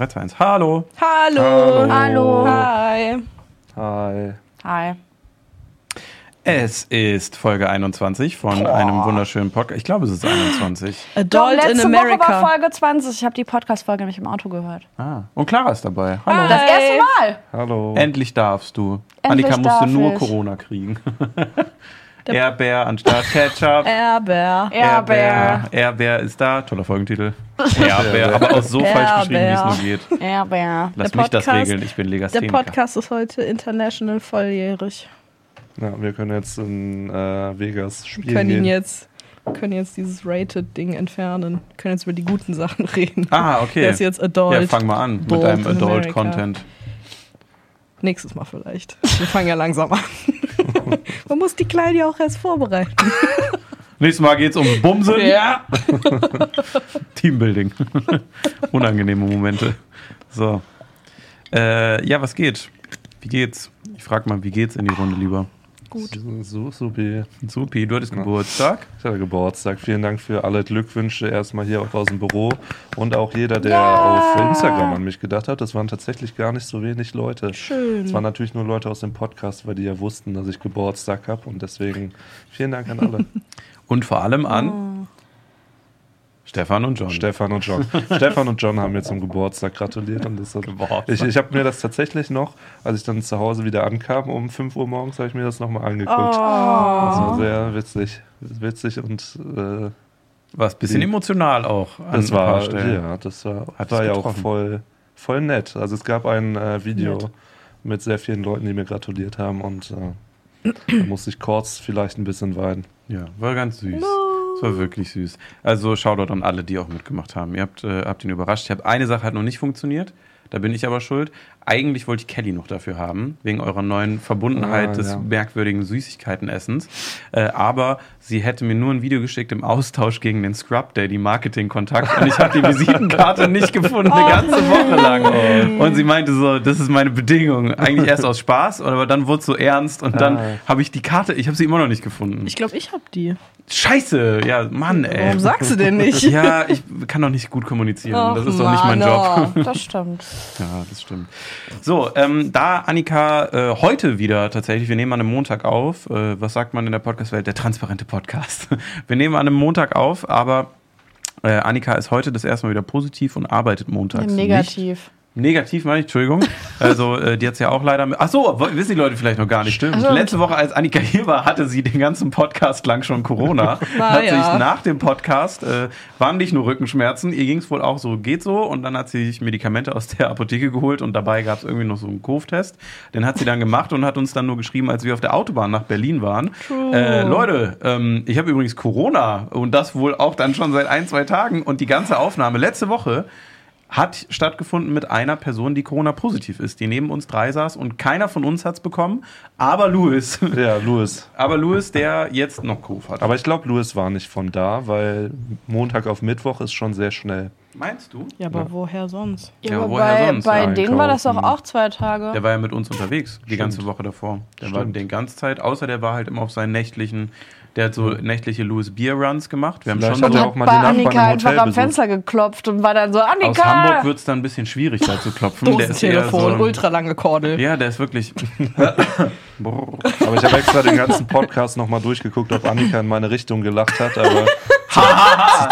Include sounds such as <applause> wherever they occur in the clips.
3, 2, 1. Hallo. Hallo. Hallo. Hi. Hi. Hi. Es ist Folge 21 von einem wunderschönen Podcast. Ich glaube, es ist 21. Doch, Adult letzte in Woche war America. Folge 20. Ich habe die Podcast-Folge nämlich im Auto gehört. Ah. Und Clara ist dabei. Hallo. Das erste Mal. Hallo. Endlich darfst du. Endlich Annika musste darf nur ich. Corona kriegen. <laughs> Erdbeer anstatt Ketchup. Erber. Erdbeer. Erdbeer ist da. Toller Folgentitel. Erdbeer. Aber auch so falsch geschrieben, wie es nur geht. Erdbeer. Lass Der mich das regeln. Ich bin Der Legastheniker. Podcast ist heute international volljährig. Ja, wir können jetzt in äh, Vegas Wir spielen. können ihn jetzt, können jetzt dieses Rated-Ding entfernen. Wir können jetzt über die guten Sachen reden. Ah, okay. Der ist jetzt Adult. Ja, fang mal an mit Adult deinem. Adult-Content. Nächstes Mal vielleicht. Wir fangen ja langsam an. <laughs> Man muss die Kleine ja auch erst vorbereiten. <laughs> Nächstes Mal geht's um Bumsen. Ja. <laughs> Teambuilding. <laughs> Unangenehme Momente. So. Äh, ja, was geht? Wie geht's? Ich frag mal, wie geht's in die Runde lieber? Gut. So, supi. Supi, du hattest Ja. Geburtstag. Ich hatte Geburtstag. Vielen Dank für alle Glückwünsche erstmal hier auch aus dem Büro und auch jeder, der Ja. auf Instagram an mich gedacht hat. Das waren tatsächlich gar nicht so wenig Leute. Es Schön. waren natürlich nur Leute aus dem Podcast, weil die ja wussten, dass ich Geburtstag habe und deswegen vielen Dank an alle. <laughs> Und vor allem an Oh. Stefan und John. Stefan und John. <laughs> Stefan und John haben mir zum Geburtstag gratuliert und das hat, ich, ich habe mir das tatsächlich noch, als ich dann zu Hause wieder ankam, um 5 Uhr morgens, habe ich mir das nochmal angeguckt. Das war sehr witzig, witzig und äh, War ein bisschen Die- emotional auch. An das war, ja, das war, Hat war ja auch voll, voll nett. Also es gab ein äh, Video Nett. mit sehr vielen Leuten, die mir gratuliert haben und äh, <clears throat> da musste ich kurz vielleicht ein bisschen weinen. Ja, war ganz süß. Es war wirklich süß. Also Shoutout an alle, die auch mitgemacht haben. Ihr habt, äh, habt ihn überrascht. Ich habe eine Sache hat noch nicht funktioniert. Da bin ich aber schuld. Eigentlich wollte ich Kelly noch dafür haben, wegen eurer neuen Verbundenheit Ah, des ja. merkwürdigen Süßigkeitenessens. Äh, aber sie hätte mir nur ein Video geschickt im Austausch gegen den Scrub Daddy Marketing-Kontakt und ich habe die Visitenkarte <laughs> nicht gefunden, eine ganze Woche lang. Und sie meinte so, das ist meine Bedingung. Eigentlich erst aus Spaß, aber dann wurde es so ernst und dann Ah. habe ich die Karte, ich habe sie immer noch nicht gefunden. Ich glaube, ich hab die. Scheiße, ja, Mann, ey. Warum sagst du denn nicht? Ja, ich kann doch nicht gut kommunizieren. Ach, das ist doch nicht mein Mann, Job. oh. Das stimmt. Ja, das stimmt. So, ähm, da Annika äh, heute wieder tatsächlich, wir nehmen an einem Montag auf. Äh, was sagt man in der Podcast-Welt? Der transparente Podcast. <laughs> Wir nehmen an einem Montag auf, aber äh, Annika ist heute das erste Mal wieder positiv und arbeitet montags. Nicht. Negativ. Meine ich, Entschuldigung. <laughs> Also, äh, die hat es ja auch leider. Ach so, wissen die Leute vielleicht noch gar nicht. Stimmt. So. Letzte Woche, als Annika hier war, hatte sie den ganzen Podcast lang schon Corona. <laughs> Na hat ja. sich nach dem Podcast, äh, waren nicht nur Rückenschmerzen, ihr ging es wohl auch so, geht so. Und dann hat sie sich Medikamente aus der Apotheke geholt und dabei gab es irgendwie noch so einen Covid-Test. Den hat sie dann gemacht und hat uns dann nur geschrieben, als wir auf der Autobahn nach Berlin waren. Äh, Leute, ähm, ich habe übrigens Corona und das wohl auch dann schon seit ein, zwei Tagen. Und die ganze Aufnahme letzte Woche hat stattgefunden mit einer Person, die Corona-positiv ist, die neben uns drei saß und keiner von uns hat es bekommen, aber Louis. Ja, Louis. Aber Louis, der jetzt noch Covid hat. Aber ich glaube, Louis war nicht von da, weil Montag auf Mittwoch ist schon sehr schnell. Meinst du? Ja, aber Ja. woher sonst? Ja, aber woher bei, sonst? bei Ja, denen war das doch auch zwei Tage. Der war ja mit uns unterwegs, die Stimmt. ganze Woche davor. Der war Stimmt. die ganze Zeit, außer der war halt immer auf seinen nächtlichen, der hat so nächtliche Louis Beer Runs gemacht. Wir haben Vielleicht schon so, hat auch mal bei die Nachbarn Annika im einfach Hotel am besucht. Fenster geklopft und war dann so, Annika! aus Hamburg wird es dann ein bisschen schwierig, da zu klopfen. Der ist eher so, ultralange Kordel. Ja, der ist wirklich. <laughs> Aber ich habe extra den ganzen Podcast nochmal durchgeguckt, ob Annika in meine Richtung gelacht hat, aber <laughs> zum,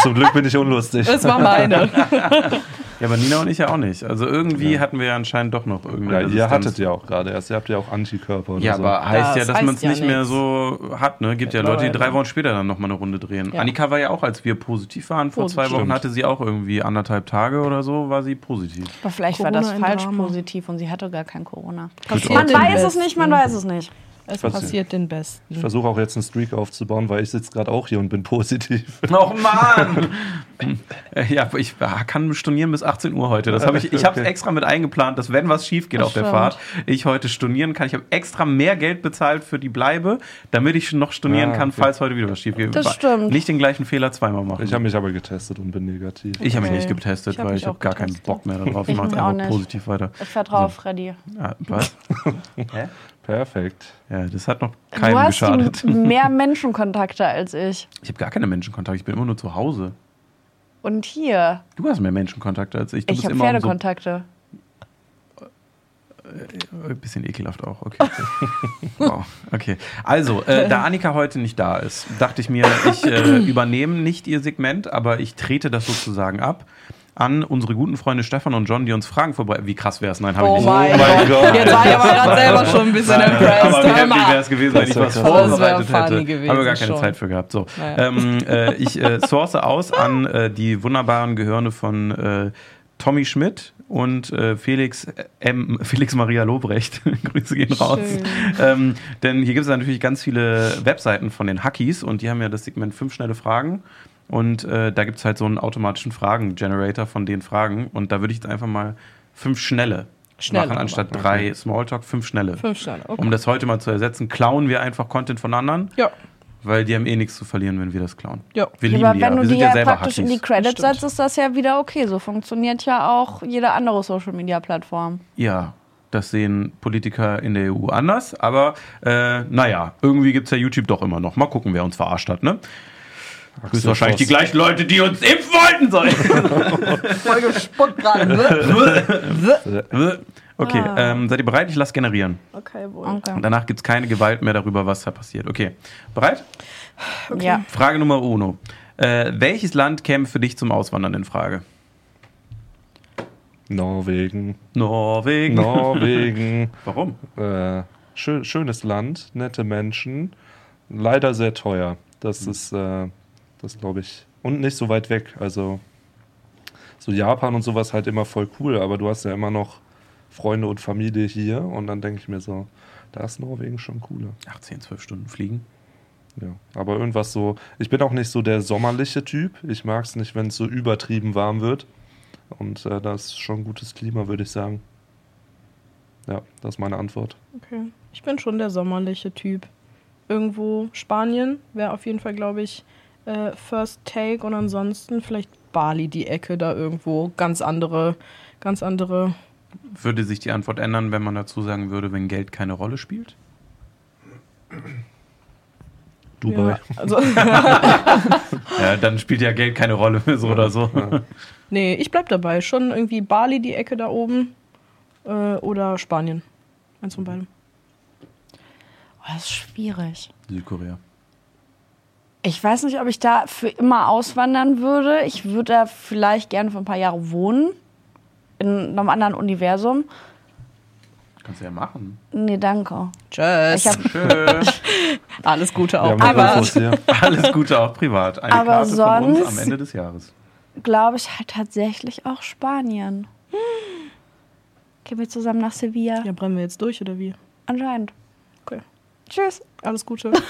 zum Glück bin ich unlustig. Das war meine. <laughs> ja, aber Nina und ich ja auch nicht. Also irgendwie hatten wir ja anscheinend doch noch Ja, irgendeine ihr Resistenz. hattet ja auch gerade erst, ihr habt ja auch Antikörper oder Ja, so. aber heißt ja, Das dass man es ja nicht mehr so hat. Ne? Gibt ja Leute, die drei Wochen später dann nochmal eine Runde drehen. Ja. Annika war ja auch, als wir positiv waren, vor zwei Positiv. Wochen hatte sie auch irgendwie anderthalb Tage oder so, war sie positiv. Aber vielleicht war Corona das ein falsch positiv und sie hatte gar kein Corona. Man weiß es nicht, man weiß es nicht. Es Passiert. passiert den Besten. Ich versuche auch jetzt einen Streak aufzubauen, weil ich sitze gerade auch hier und bin positiv. <laughs> Oh Mann! <laughs> Ja, ich kann stornieren bis 18 Uhr heute. Das habe ich, ich habe es Okay. extra mit eingeplant, dass wenn was schief geht Das auf der stimmt. Fahrt, ich heute stornieren kann. Ich habe extra mehr Geld bezahlt für die Bleibe, damit ich noch stornieren Ah, kann, okay. falls heute wieder was schief geht. Das stimmt. Nicht den gleichen Fehler zweimal machen. Ich habe mich aber getestet und bin negativ. Ich habe mich Okay. nicht getestet, Ich hab weil ich habe gar keinen. Bock mehr darauf. Ich Ich mache auch einfach nicht. positiv weiter. Ich vertraue auf Freddy. Ja, was? <laughs> Hä? Perfekt. Ja, das hat noch Du keinem hast geschadet. mehr <laughs> Menschenkontakte als ich. Ich habe gar keine Menschenkontakte, ich bin immer nur zu Hause. Und hier, Du hast mehr Menschenkontakte als ich. Du ich habe um so Pferdekontakte. Ein bisschen ekelhaft auch, okay. <laughs> wow, okay. Also, äh, da Annika heute nicht da ist, dachte ich mir, ich äh, <clears throat> übernehme nicht ihr Segment, aber ich trete das sozusagen ab an unsere guten Freunde Stefan und John, die uns Fragen vorbereiten. Wie krass wäre es? Nein, habe ich Oh nicht. mein mein Gott. Gott. Jetzt war ich aber gerade selber schon ein bisschen Nein, impressed. aber wie heftig wäre es gewesen, wenn ich was vorbereitet hätte. gewesen Haben wir gar keine schon. Zeit für gehabt. So, Naja. ähm, äh, ich äh, source aus an äh, die wunderbaren Gehörne von äh, Tommy Schmidt und äh, Felix M. Felix Maria Lobrecht. <laughs> Grüße gehen raus. Ähm, denn hier gibt es natürlich ganz viele Webseiten von den Hackies und die haben ja das Segment fünf schnelle Fragen. Und äh, da gibt es halt so einen automatischen Fragen-Generator von den Fragen. Und da würde ich jetzt einfach mal fünf schnelle, Schnelle machen, anstatt drei Smalltalk, fünf schnelle. Fünf Sterne, okay. Um das heute mal zu ersetzen, klauen wir einfach Content von anderen, Ja, weil die haben eh nichts zu verlieren, wenn wir das klauen. ja. Wir Ja, lieben aber die wenn ja. du Wir die sind ja ja selber praktisch in die Hackies. Credits setzt, ist das ja wieder okay. So funktioniert ja auch jede andere Social Media Plattform. Ja, das sehen Politiker in der EU anders, aber äh, naja, irgendwie gibt es ja YouTube doch immer noch. Mal gucken, wer uns verarscht hat, ne? Das ist wahrscheinlich die gleichen Leute, die uns impfen wollten sollen. <laughs> Voll gespuckt gerade. okay, Ah. ähm, seid ihr bereit? Ich lasse generieren. Okay, wohl. Okay. Und danach gibt es keine Gewalt mehr darüber, was da passiert. Okay, bereit? Ja. Frage Nummer uno. Äh, welches Land käme für dich zum Auswandern in Frage? Norwegen. Norwegen. Norwegen. <laughs> Warum? äh, schön, schönes Land, nette Menschen. Leider sehr teuer. Das Mhm. ist, äh, das glaube ich, und nicht so weit weg. Also so Japan und sowas halt immer voll cool, aber du hast ja immer noch Freunde und Familie hier und dann denke ich mir so, da ist Norwegen schon cooler. 18, 12 Stunden fliegen. Ja, aber irgendwas so. Ich bin auch nicht so der sommerliche Typ. Ich mag es nicht, wenn es so übertrieben warm wird. Und äh, das ist schon gutes Klima, würde ich sagen. Ja, das ist meine Antwort. Okay. Ich bin schon der sommerliche Typ. Irgendwo Spanien wäre auf jeden Fall, glaube ich, äh, First Take und ansonsten vielleicht Bali die Ecke da irgendwo. Ganz andere, ganz andere. Würde sich die Antwort ändern, wenn man dazu sagen würde, wenn Geld keine Rolle spielt? Dubai. Ja, also, <laughs> Ja, dann spielt ja Geld keine Rolle, so oder so. nee, ich bleib dabei. Schon irgendwie Bali die Ecke da oben äh, oder Spanien. Eins von beiden. Oh, das ist schwierig. Südkorea. Ich weiß nicht, ob ich da für immer auswandern würde. Ich würde da vielleicht gerne für ein paar Jahre wohnen. In einem anderen Universum. Kannst du ja machen. Nee, danke. Tschüss. Ich hab. <laughs> Alles Gute auch. Ja, Infos hier. <laughs> Alles Gute auch privat. Eine Aber Karte von uns sonst- am Ende des Jahres. glaube ich, halt tatsächlich auch Spanien. Gehen wir zusammen nach Sevilla? Ja, brennen wir jetzt durch oder wie? Anscheinend. Okay. Tschüss. Alles Gute. <laughs>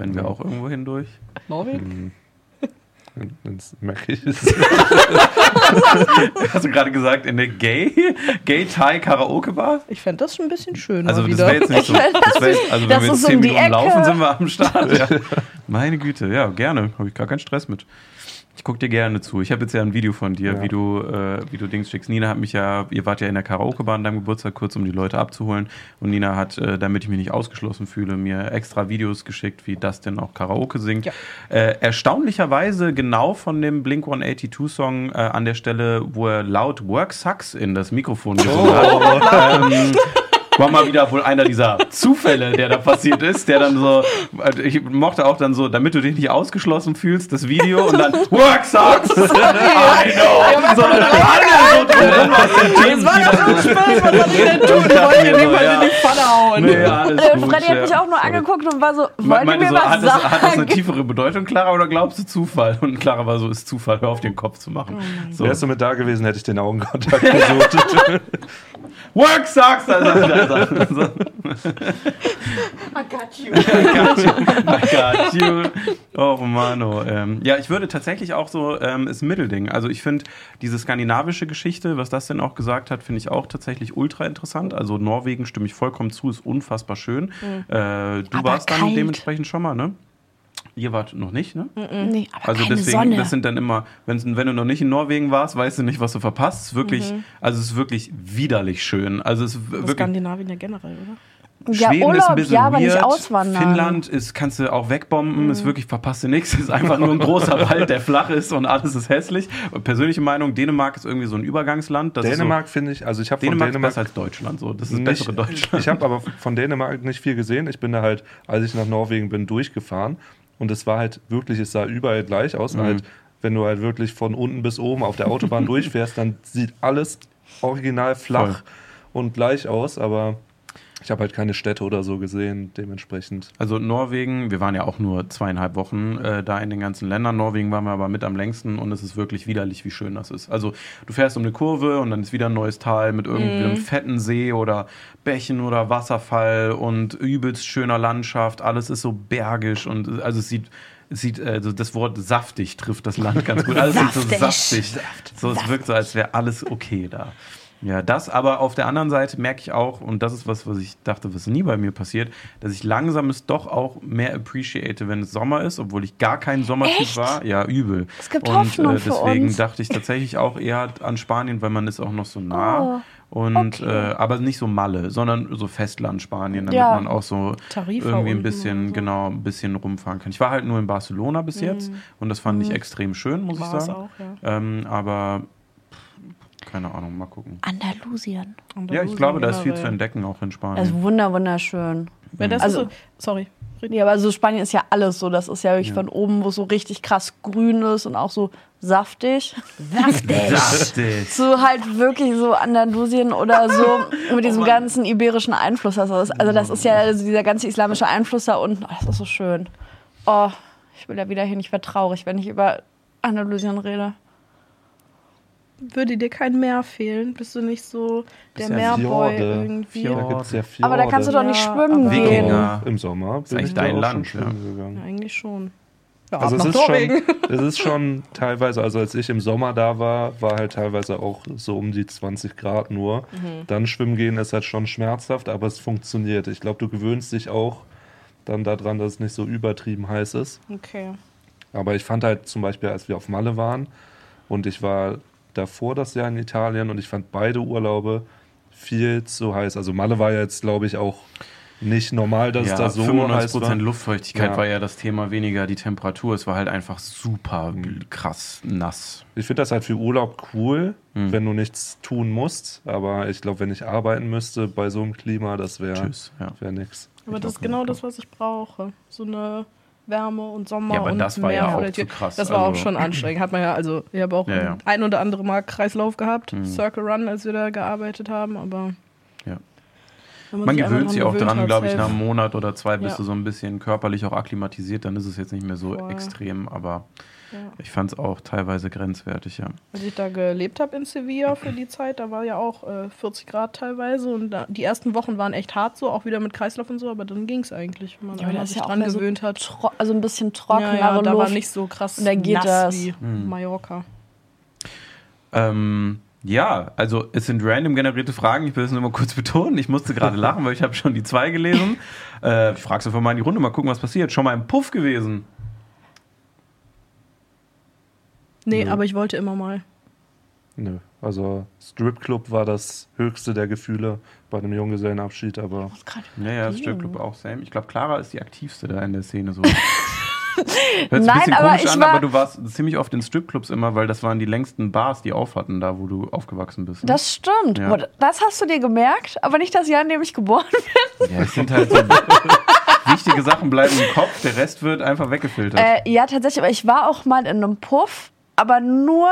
Brennen wir auch irgendwo hindurch? Norwegen? <laughs> Ins Märkisch. <laughs> Hast du gerade gesagt, in der Gay, Gay Thai Karaoke Bar? Ich fände das schon ein bisschen schön. Also, das wieder. wäre jetzt nicht so. <laughs> Das wär jetzt, also, Das wenn wir ist jetzt um 10 die Minuten Ecke. laufen, sind wir am Start. Ja. Meine Güte, ja, gerne. Habe ich gar keinen Stress mit. Ich gucke dir gerne zu. Ich habe jetzt ja ein Video von dir, Ja. wie du, äh, wie du Dings schickst. Nina hat mich ja, ihr wart ja in der Karaoke-Bar an deinem Geburtstag kurz, um die Leute abzuholen. Und Nina hat, äh, damit ich mich nicht ausgeschlossen fühle, mir extra Videos geschickt, wie das denn auch Karaoke singt. Ja. Äh, erstaunlicherweise genau von dem Blink 182-Song äh, an der Stelle, wo er laut Work Sucks in das Mikrofon gesungen hat. <laughs> Ähm, war mal wieder wohl einer dieser Zufälle, der da passiert ist, der dann so, also ich mochte auch dann so, damit du dich nicht ausgeschlossen fühlst, das Video und dann <laughs> Work Sucks! <laughs> I know! So, dann alle so drumherum aus den Teams, war die doch dann so spät, was soll ich denn <laughs> tun? Ich wollte nicht mal ja. in die Pfanne hauen. Nee, alles Äh, gut, Freddy hat ja. mich auch nur angeguckt und war so, Me- wollt ihr mir so, was hat das, sagen? hat das eine tiefere Bedeutung, Clara, oder glaubst du Zufall? Und Clara war so, ist Zufall, hör auf den Kopf zu machen. so. Wärst du mit da gewesen, hätte ich den Augenkontakt gesucht. Work sucks! Also, also, <laughs> so. I got you. I got you. I got you. Oh Romano. Ähm, ja, ich würde tatsächlich auch so, ähm, ist Mittelding. Also ich finde diese skandinavische Geschichte, was das denn auch gesagt hat, finde ich auch tatsächlich ultra interessant. Also Norwegen stimme ich vollkommen zu, ist unfassbar schön. Äh, du Aber warst dann kalt. dementsprechend schon mal, ne? Ihr wart noch nicht, ne? Nee, aber Also keine deswegen, Sonne. das sind dann immer, wenn's, wenn du noch nicht in Norwegen warst, weißt du nicht, was du verpasst. Es ist wirklich, also es ist wirklich widerlich schön. Also es ist wirklich, Skandinavien ja generell, oder? Ja, Schweden ist Urlaub, ein bisschen ja, aber nicht weird. auswandern. Finnland ist, kannst du auch wegbomben, ist wirklich verpasst du nichts. Ist einfach nur ein großer <laughs> Wald, der flach ist und alles ist hässlich. Persönliche Meinung, Dänemark ist irgendwie so ein Übergangsland. Das Dänemark finde ich, also ich habe ist so, von Dänemark ist besser als Deutschland. So. Das ist das nicht, bessere Deutschland. Ich habe aber von Dänemark nicht viel gesehen. Ich bin da halt, als ich nach Norwegen bin, durchgefahren und es war halt wirklich, es sah überall gleich aus. Mhm. Halt, wenn du halt wirklich von unten bis oben auf der Autobahn <laughs> durchfährst, dann sieht alles original flach Voll. und gleich aus, aber ich habe halt keine Städte oder so gesehen, dementsprechend. Also Norwegen, wir waren ja auch nur zweieinhalb Wochen äh, da in den ganzen Ländern. Norwegen waren wir aber mit am längsten und es ist wirklich widerlich, wie schön das ist. Also du fährst um eine Kurve und dann ist wieder ein neues Tal mit irgendwie einem fetten See oder Bächen oder Wasserfall und übelst schöner Landschaft. Alles ist so bergisch und also es sieht es sieht, also das Wort saftig trifft das Land ganz gut. <laughs> Alles ist so Saftig. saftig. So, es wirkt so, als wäre alles okay da. Ja, das aber auf der anderen Seite merke ich auch, und das ist was, was ich dachte, was nie bei mir passiert, dass ich langsam es doch auch mehr appreciate, wenn es Sommer ist, obwohl ich gar kein Sommertyp war. Ja, übel. Es gibt und Hoffnung für deswegen uns. dachte ich tatsächlich auch eher an Spanien, weil man ist auch noch so nah. Oh, Und okay. äh, aber nicht so Malle, sondern so Festland Spanien, damit Ja. man auch so Tarifa irgendwie ein bisschen, so. genau, ein bisschen rumfahren kann. Ich war halt nur in Barcelona bis jetzt und das fand ich extrem schön, muss ich War es sagen. auch, ja. Ähm, aber keine Ahnung, mal gucken. Andalusien. Ja, ich glaube, da ist viel zu entdecken, auch in Spanien. Das ist wunder, wunderschön. Das Also- so, sorry. Nee, aber so Spanien ist ja alles so. Das ist ja wirklich von oben, wo es so richtig krass grün ist und auch so saftig. Saftig. <laughs> <laughs> So halt wirklich so Andalusien oder so <laughs> mit Oh diesem ganzen iberischen Einfluss. Also das, also das ist ja also dieser ganze islamische Einfluss da unten. Oh, das ist so schön. Oh, ich will da wieder hin. Ich werde traurig, wenn ich über Andalusien rede. Würde dir kein Meer fehlen? Bist du nicht so der ja Meerboy Fjorde. irgendwie? Fjorde. Da gibt es ja Fjorde. Aber da kannst du doch nicht Ja, schwimmen aber- gehen. Im Sommer ist bin eigentlich ich da dein Land, schon schwimmen gegangen. Ja, eigentlich schon. Ja, Also es ist, schon, <laughs> es ist schon teilweise, also als ich im Sommer da war, war halt teilweise auch so um die 20 Grad nur. Mhm. Dann schwimmen gehen ist halt schon schmerzhaft, aber es funktioniert. Ich glaube, du gewöhnst dich auch dann daran, dass es nicht so übertrieben heiß ist. Okay. Aber ich fand halt zum Beispiel, als wir auf Malle waren und ich war davor das Jahr in Italien und ich fand beide Urlaube viel zu heiß. Also Malle war ja jetzt, glaube ich, auch nicht normal, dass Ja, es da so heiß 95% war. Luftfeuchtigkeit Ja. war ja das Thema, weniger die Temperatur. Es war halt einfach super krass nass. Ich finde das halt für Urlaub cool, Hm. wenn du nichts tun musst. Aber ich glaube, wenn ich arbeiten müsste bei so einem Klima, das wäre. Ja. wär nix. Aber das ist genau das, was ich brauche. So eine Wärme und Sommer Ja, aber und das war Meer ja auch zu krass, Das war auch also- schon anstrengend. Hat man ja, also ich habe auch Ja, ja. ein oder andere Mal Kreislauf gehabt, Circle Run, als wir da gearbeitet haben, aber Ja. Man sich gewöhnt sich auch gewöhnt dran, glaube ich, nach einem Monat oder zwei bist Ja. du so ein bisschen körperlich auch akklimatisiert, dann ist es jetzt nicht mehr so Voll. extrem, aber Ja. ich fand es auch teilweise grenzwertig, ja. Als ich da gelebt habe in Sevilla für die Zeit, da war ja auch äh, 40 Grad teilweise und da, die ersten Wochen waren echt hart so, auch wieder mit Kreislauf und so, aber dann ging es eigentlich, wenn man Ja, das sich ja dran mehr so gewöhnt hat. Also ein bisschen Ja, trockenere ja, da Luft. war nicht so krass Und da geht nass das. wie Hm. Mallorca. Ähm, ja, also es sind random generierte Fragen. Ich will es nur mal kurz betonen. Ich musste gerade <laughs> lachen, weil ich habe schon die zwei gelesen. Äh, ich frage einfach mal in die Runde, mal gucken, was passiert. Schon mal im Puff gewesen. Nee, Nö. aber ich wollte immer mal. Nö. Also Stripclub war das höchste der Gefühle bei einem Junggesellenabschied, aber Ja, ja, das Stripclub auch same. Ich glaube, Clara ist die aktivste da in der Szene so. <laughs> Hört Nein, ein aber komisch ich an, war- aber du warst ziemlich oft in Stripclubs immer, weil das waren die längsten Bars, die auf hatten, da wo du aufgewachsen bist. ne? Das stimmt. Ja. Das hast du dir gemerkt, aber nicht das Jahr, in dem ich geboren <laughs> bin. Ja, es sind halt so <laughs> wichtige Sachen bleiben im Kopf, der Rest wird einfach weggefiltert. Äh, ja, tatsächlich, aber ich war auch mal in einem Puff, aber nur,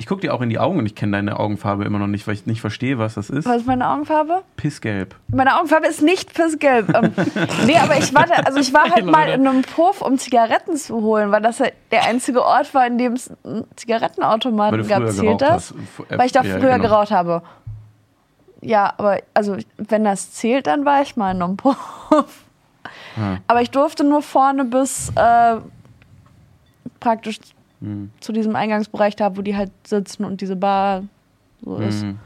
Ich gucke dir auch in die Augen und ich kenne deine Augenfarbe immer noch nicht, weil ich nicht verstehe, was das ist. was ist meine Augenfarbe? Pissgelb. Meine Augenfarbe ist nicht pissgelb. ähm, <laughs> nee, aber ich war, da, also ich war halt mal in einem Puff, um Zigaretten zu holen, weil das ja der einzige Ort war, in dem es Zigarettenautomaten gab. Zählt das? hast. Äh, Weil ich da ja, früher genau. geraucht habe. Ja, aber also wenn das zählt, dann war ich mal in einem Puff. Ah. Aber ich durfte nur vorne bis äh, praktisch Zu diesem Eingangsbereich da, wo die halt sitzen und diese Bar so ist. Mhm.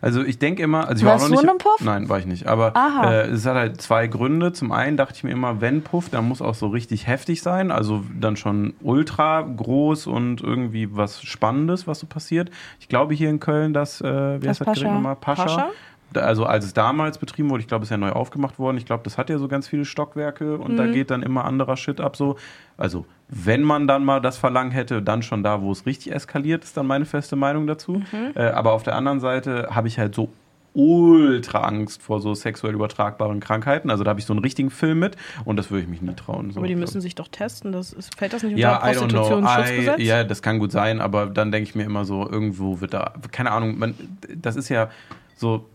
Also ich denke immer, also ich war Warst auch noch du nicht. in einem Puff? Nein, war ich nicht. Aber äh, es hat halt zwei Gründe. Zum einen dachte ich mir immer, wenn Puff, dann muss auch so richtig heftig sein. Also dann schon ultra groß und irgendwie was Spannendes, was so passiert. Ich glaube hier in Köln, dass, äh, wie Das heißt das Gerät nochmal? Pascha. Pascha? Also als es damals betrieben wurde, ich glaube, es ist ja neu aufgemacht worden, ich glaube, das hat ja so ganz viele Stockwerke und da geht dann immer anderer Shit ab so. Also, wenn man dann mal das Verlangen hätte, dann schon da, wo es richtig eskaliert, ist dann meine feste Meinung dazu. Äh, aber auf der anderen Seite habe ich halt so ultra Angst vor so sexuell übertragbaren Krankheiten. Also da habe ich so einen richtigen Film mit und das würde ich mich nie trauen. So. Aber die müssen sich doch testen. Das ist, fällt das nicht unter ja. Prostitutionsschutzgesetz? Ja, das kann gut sein, aber dann denke ich mir immer so, irgendwo wird da, keine Ahnung, man, das ist ja so,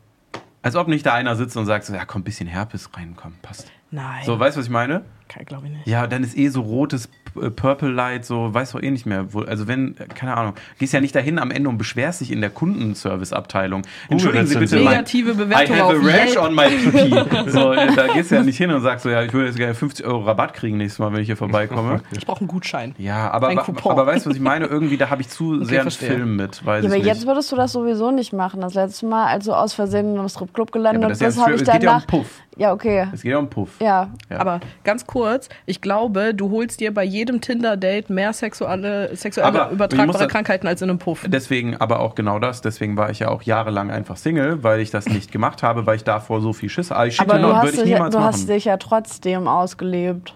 als ob nicht da einer sitzt und sagt so, ja, komm, ein bisschen Herpes rein, komm, passt. Nein, So, weißt du, was ich meine? glaube ich nicht. Ja, dann ist eh so rotes Purple Light, so, weiß doch eh nicht mehr. Wo, also wenn, äh, keine Ahnung, gehst ja nicht dahin am Ende und beschwerst dich in der Kundenservice-Abteilung. Entschuldigen Sie bitte, Rezension. mein, Negative I Bewertung have a rash on my <laughs> pee. So, äh, da gehst du ja nicht hin und sagst so, ja, ich würde jetzt gerne 50 Euro Rabatt kriegen nächstes Mal, wenn ich hier vorbeikomme. <laughs> Ich brauche einen Gutschein. Ja, aber, Coupon. aber weißt du, was ich meine? Irgendwie, da habe ich zu <laughs> sehr einen verstehe. Film mit. Weiß Ja, aber ich jetzt nicht. würdest du das sowieso nicht machen. Das letzte Mal, als du aus Versehen im Stripclub gelandet aber das ist ja, bist, habe ich geht ja um danach. Puff. Ja, okay. Es geht ja um Puff. Ja. Ja. Aber ganz kurz, ich glaube, du holst dir bei jedem Tinder-Date mehr sexuelle, sexuelle übertragbare Krankheiten als in einem Puff. Deswegen aber auch genau das. Deswegen war ich ja auch jahrelang einfach Single, weil ich das nicht gemacht habe, weil ich davor so viel Schiss hatte. Aber du, hast würde ich dich, ja- du hast dich ja trotzdem ausgelebt.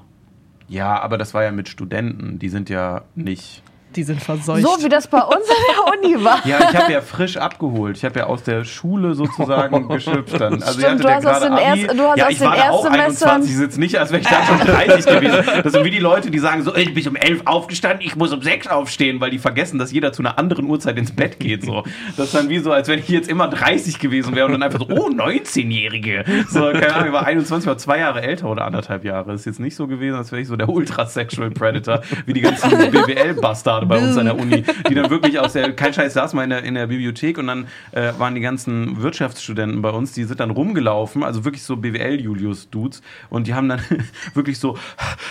ja, aber das war ja mit Studenten. Die sind ja nicht. Die sind verseucht. So wie das bei uns in der Uni war. Ja, ich habe ja frisch abgeholt. Ich habe ja aus der Schule sozusagen <laughs> geschöpft dann. Also Stimmt, du ja hast aus gerade den Abi. erst- du hast ja, aus ich den war da auch Erstsemestern- 21, ich sitze nicht, als wäre ich da schon 30 gewesen. Das sind wie die Leute, die sagen so, ich bin um 11 aufgestanden, ich muss um 6 aufstehen, weil die vergessen, dass jeder zu einer anderen Uhrzeit ins Bett geht. So. Das ist dann wie so, als wenn ich jetzt immer 30 gewesen wäre und dann einfach so, oh, 19-Jährige. So, keine Ahnung, ich war 21, war zwei Jahre älter oder anderthalb Jahre. Das ist jetzt nicht so gewesen, als wäre ich so der Ultra-Sexual Predator, wie die ganzen <laughs> BWL-Bastarde bei uns an der Uni, die dann wirklich <laughs> aus der, kein Scheiß, saß mal in der, in der Bibliothek und dann äh, waren die ganzen Wirtschaftsstudenten bei uns, die sind dann rumgelaufen, also wirklich so BWL-Julius-Dudes und die haben dann <laughs> wirklich so,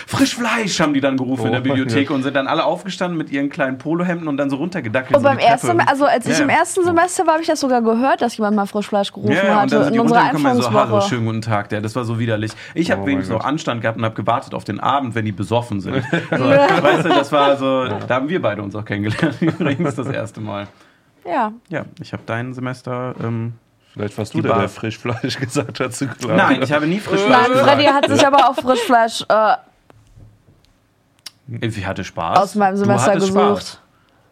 frisch Fleisch haben die dann gerufen in der Oh, Bibliothek ja. und sind dann alle aufgestanden mit ihren kleinen Polohemden und dann so runtergedackelt. Und so beim ersten, also als ich Ja, im ersten Semester war, habe ich das sogar gehört, dass jemand mal Frischfleisch gerufen Ja, hatte in unserer und so, hallo, Einführungswoche. schönen guten Tag, der, das war so widerlich. Ich habe Oh wenigstens noch. Anstand gehabt und habe gewartet auf den Abend, wenn die besoffen sind. <laughs> So, weißt du, das war so, da haben wir beide uns auch kennengelernt, <laughs> übrigens das erste Mal. ja. Ja, ich habe dein Semester, ähm, Vielleicht warst du der, der Frischfleisch <laughs> gesagt hat zu klagen. nein, ich habe nie Frischfleisch Nein, gesagt. Freddy hat sich aber auch Frischfleisch äh, Ich hatte Spaß. aus meinem Du Semester hattest gesucht. Spaß.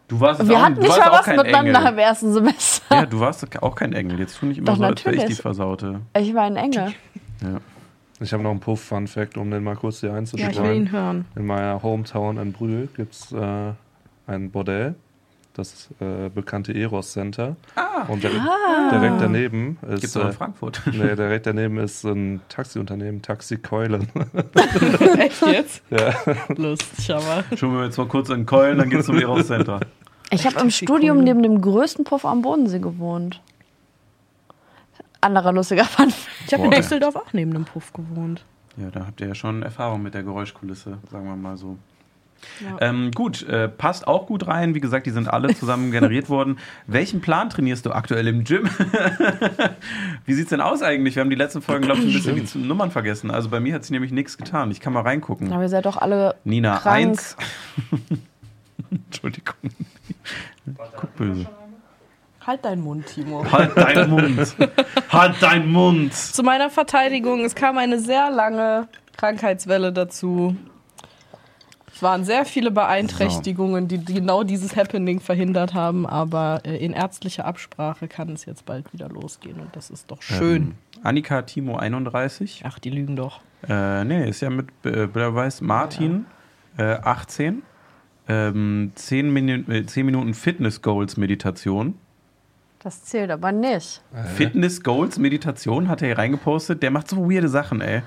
Du warst Wir auch, hatten du nicht mal auch was miteinander Engel. im ersten Semester. Ja, du warst auch kein Engel. Jetzt tu nicht immer Doch, so, als wäre ich die Versaute. Ich war ein Engel. Ja. Ich habe noch einen Puff-Fun-Fact, um den mal kurz hier Ja, ich will ihn hören. In meiner Hometown in Brühl gibt es äh, ein Bordell, das äh, bekannte Eros Center. Und direkt, direkt daneben ist. Gibt's auch in äh, Frankfurt. <laughs> Nee, direkt daneben ist ein Taxiunternehmen, Taxi Keulen. <laughs> Echt jetzt? ja. Lustig, aber. Schauen wir jetzt mal kurz in Köln, dann geht's zum Eros Center. Ich habe im Studium neben dem größten Puff am Bodensee gewohnt. Anderer lustiger Fun. Ich habe in. Düsseldorf auch neben einem Puff gewohnt. Ja, da habt ihr ja schon Erfahrung mit der Geräuschkulisse, sagen wir mal so. Ja. Ähm, gut, äh, passt auch gut rein. Wie gesagt, die sind alle zusammen <laughs> generiert worden. Welchen Plan trainierst du aktuell im Gym? <laughs> Wie sieht's denn aus eigentlich? Wir haben die letzten Folgen, glaube ich, ein bisschen die Z- Nummern vergessen. Also bei mir hat sich nämlich nichts getan. Ich kann mal reingucken. Aber ihr seid doch alle. Nina krank. 1. <laughs> Entschuldigung. Guck böse. Halt deinen Mund, Timo. Halt deinen Mund. Halt deinen Mund. Zu meiner Verteidigung, es kam eine sehr lange Krankheitswelle dazu. Es waren sehr viele Beeinträchtigungen, die, genau dieses Happening verhindert haben, aber äh, in ärztlicher Absprache kann es jetzt bald wieder losgehen und das ist doch schön. Ähm, Annika Timo 31. Ach, die lügen doch. Äh, nee, ist ja mit äh, Beweis Martin äh, 18. Ähm, 10, Minu äh, 10 Minuten Fitness Goals Meditation. Das zählt aber nicht. Fitness Goals Meditation hat er hier reingepostet. Der macht so weirde Sachen, ey.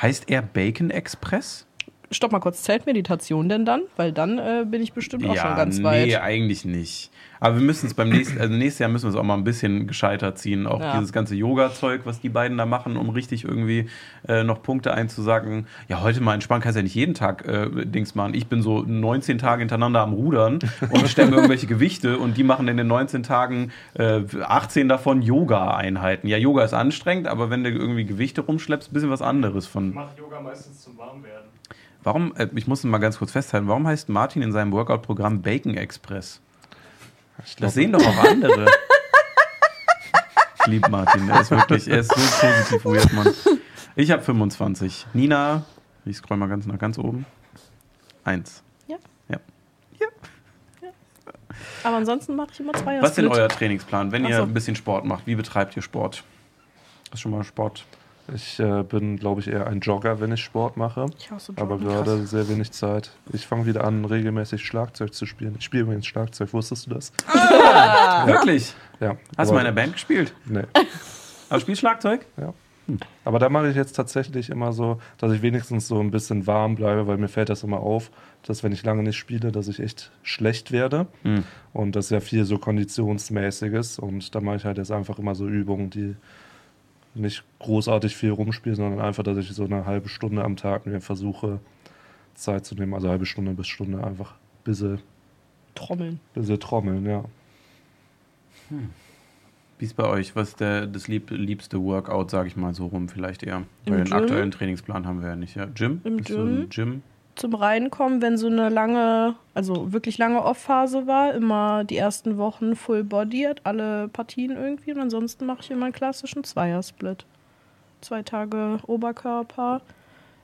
Heißt er Bacon Express? Stopp mal kurz, zählt Meditation denn dann? Weil dann äh, bin ich bestimmt auch schon ganz nee, weit. eigentlich nicht. Aber wir müssen es beim nächsten, also nächstes Jahr müssen wir es auch mal ein bisschen gescheiter ziehen. Auch Ja. dieses ganze Yoga-Zeug, was die beiden da machen, um richtig irgendwie äh, noch Punkte einzusagen. Ja, heute mal entspannt, kannst ja nicht jeden Tag äh, Dings machen. Ich bin so 19 Tage hintereinander am Rudern <laughs> und stemme irgendwelche Gewichte und die machen in den 19 Tagen äh, 18 davon Yoga-Einheiten. Ja, Yoga ist anstrengend, aber wenn du irgendwie Gewichte rumschleppst, ein bisschen was anderes von. mache Yoga meistens zum Warmwerden. Warum, äh, ich muss es mal ganz kurz festhalten, warum heißt Martin in seinem Workout-Programm Bacon Express? Ich Das sehen doch auch andere. liebe Martin. Er ist wirklich, er ist so positiv weird, Mann. Ich habe 25. Nina, ich scroll mal ganz nach ganz oben. Eins. Ja. Ja. Aber ansonsten mache ich immer zwei Was ist denn euer Trainingsplan, wenn Ach ihr so. ein bisschen Sport macht? Wie betreibt ihr Sport? Hast du schon mal Sport? Ich äh, bin, glaube ich, eher ein Jogger, wenn ich Sport mache. Ich hasse Aber Joggen. gerade sehr wenig Zeit. Ich fange wieder an, regelmäßig Schlagzeug zu spielen. Ich spiele übrigens Schlagzeug, wusstest du das? Wirklich? Ja. Hast du aber- mal in einer Band gespielt? Nee. Aber spielst Schlagzeug? Aber da mache ich jetzt tatsächlich immer so, dass ich wenigstens so ein bisschen warm bleibe, weil mir fällt das immer auf, dass wenn ich lange nicht spiele, dass ich echt schlecht werde. Hm. Und das ist ja viel so konditionsmäßiges. Und da mache ich halt jetzt einfach immer so Übungen, die nicht großartig viel rumspielen, sondern einfach, dass ich so eine halbe Stunde am Tag mir versuche, Zeit zu nehmen. Also halbe Stunde bis Stunde einfach ein bisschen, Trommeln. bisschen trommeln, ja. Wie ist bei euch? Was ist der, das lieb, liebste Workout, sage ich mal so rum, vielleicht eher? Im Weil den Gym? aktuellen Trainingsplan haben wir ja nicht. Ja, Gym? Im Bist du im Gym? Zum Reinkommen, wenn so eine lange, also wirklich lange Off-Phase war, immer die ersten Wochen Full hat alle Partien irgendwie. Und ansonsten mache ich immer einen klassischen Zweiersplit. Zwei Tage Oberkörper,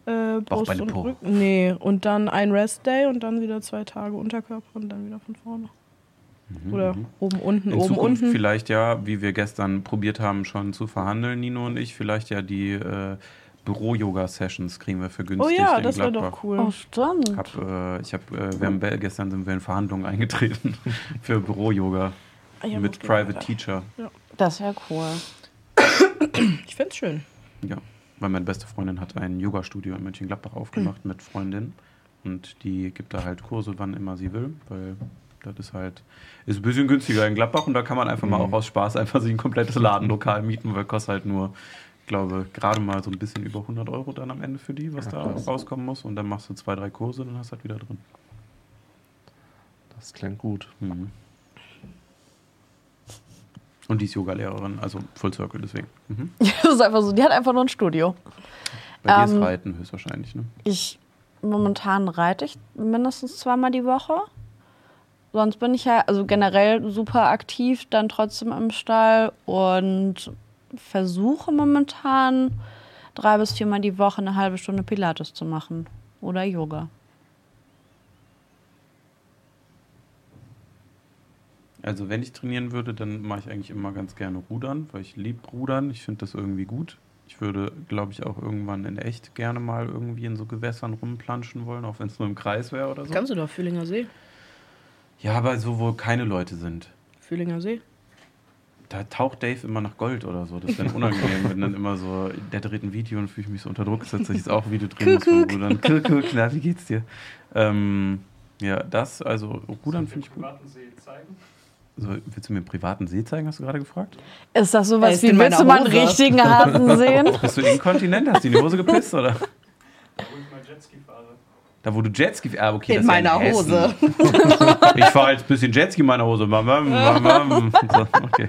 äh, Brust und. Rücken. Nee, und dann ein Rest-Day und dann wieder zwei Tage Unterkörper und dann wieder von vorne. Oder oben, unten, Mhm, In oben, Zukunft unten. vielleicht ja, wie wir gestern probiert haben, schon zu verhandeln, Nino und ich, vielleicht ja die äh, Büro-Yoga-Sessions kriegen wir für Oh günstig ja, in das wäre Gladbach. doch cool. Oh, stimmt. Hab, äh, ich hab, äh, wir haben be- gestern sind wir in Verhandlungen eingetreten <laughs> für Büro-Yoga Ah ja, mit Private? Teacher. Das wäre cool. Ich find's schön. Ja, weil meine beste Freundin hat ein Yoga-Studio in Mönchengladbach aufgemacht Mhm. mit Freundin und die gibt da halt Kurse, wann immer sie will, weil das ist halt ist ein bisschen günstiger in Gladbach und da kann man einfach mal Mhm. auch aus Spaß einfach sich ein komplettes Ladenlokal mieten, weil kostet halt nur, glaube, gerade mal so ein bisschen über 100 Euro dann am Ende für die, was da rauskommen muss und dann machst du zwei, drei Kurse, dann hast du halt wieder drin. Das klingt gut. Mhm. Und die ist Yoga-Lehrerin, also Full Circle deswegen. Mhm. <laughs> Das ist einfach so. Die hat einfach nur ein Studio. Bei dir ist Ähm, Reiten höchstwahrscheinlich, ne? Ich momentan reite ich mindestens zweimal die Woche. Sonst bin ich ja also generell super aktiv, dann trotzdem im Stall und versuche momentan drei bis viermal die Woche eine halbe Stunde Pilates zu machen oder Yoga. Also wenn ich trainieren würde, dann mache ich eigentlich immer ganz gerne Rudern, weil ich liebe Rudern. Ich finde das irgendwie gut. Ich würde, glaube ich, auch irgendwann in echt gerne mal irgendwie in so Gewässern rumplanschen wollen, auch wenn es nur im Kreis wäre oder so. Kannst du doch, Fühlinger See. Ja, aber so, wo keine Leute sind. Fühlinger See. Da taucht Dave immer nach Gold oder so. Das ist <laughs> dann unangenehm, wenn dann immer so, der dreht ein Video und fühle ich mich so unter Druck gesetzt, dass ich jetzt auch ein Video drehen muss vom Rudern. Kuck, kuck, na, wie geht's dir? Ähm, ja, das, also Rudern finde ich gut. privaten See zeigen. So, willst du mir einen privaten See zeigen, hast du gerade gefragt? Ist das sowas wie, willst du mal einen richtigen Hasen <laughs> sehen? Bist du inkontinent? Hast du in die Hose gepisst, oder? Wo ich mal Jetski fahre. Da, wo du Jetski... Ah, okay, In das ist ja meiner Hessen. Hose. <laughs> Ich fahre jetzt ein bisschen Jetski in meiner Hose. Mam, mam, mam. So, okay.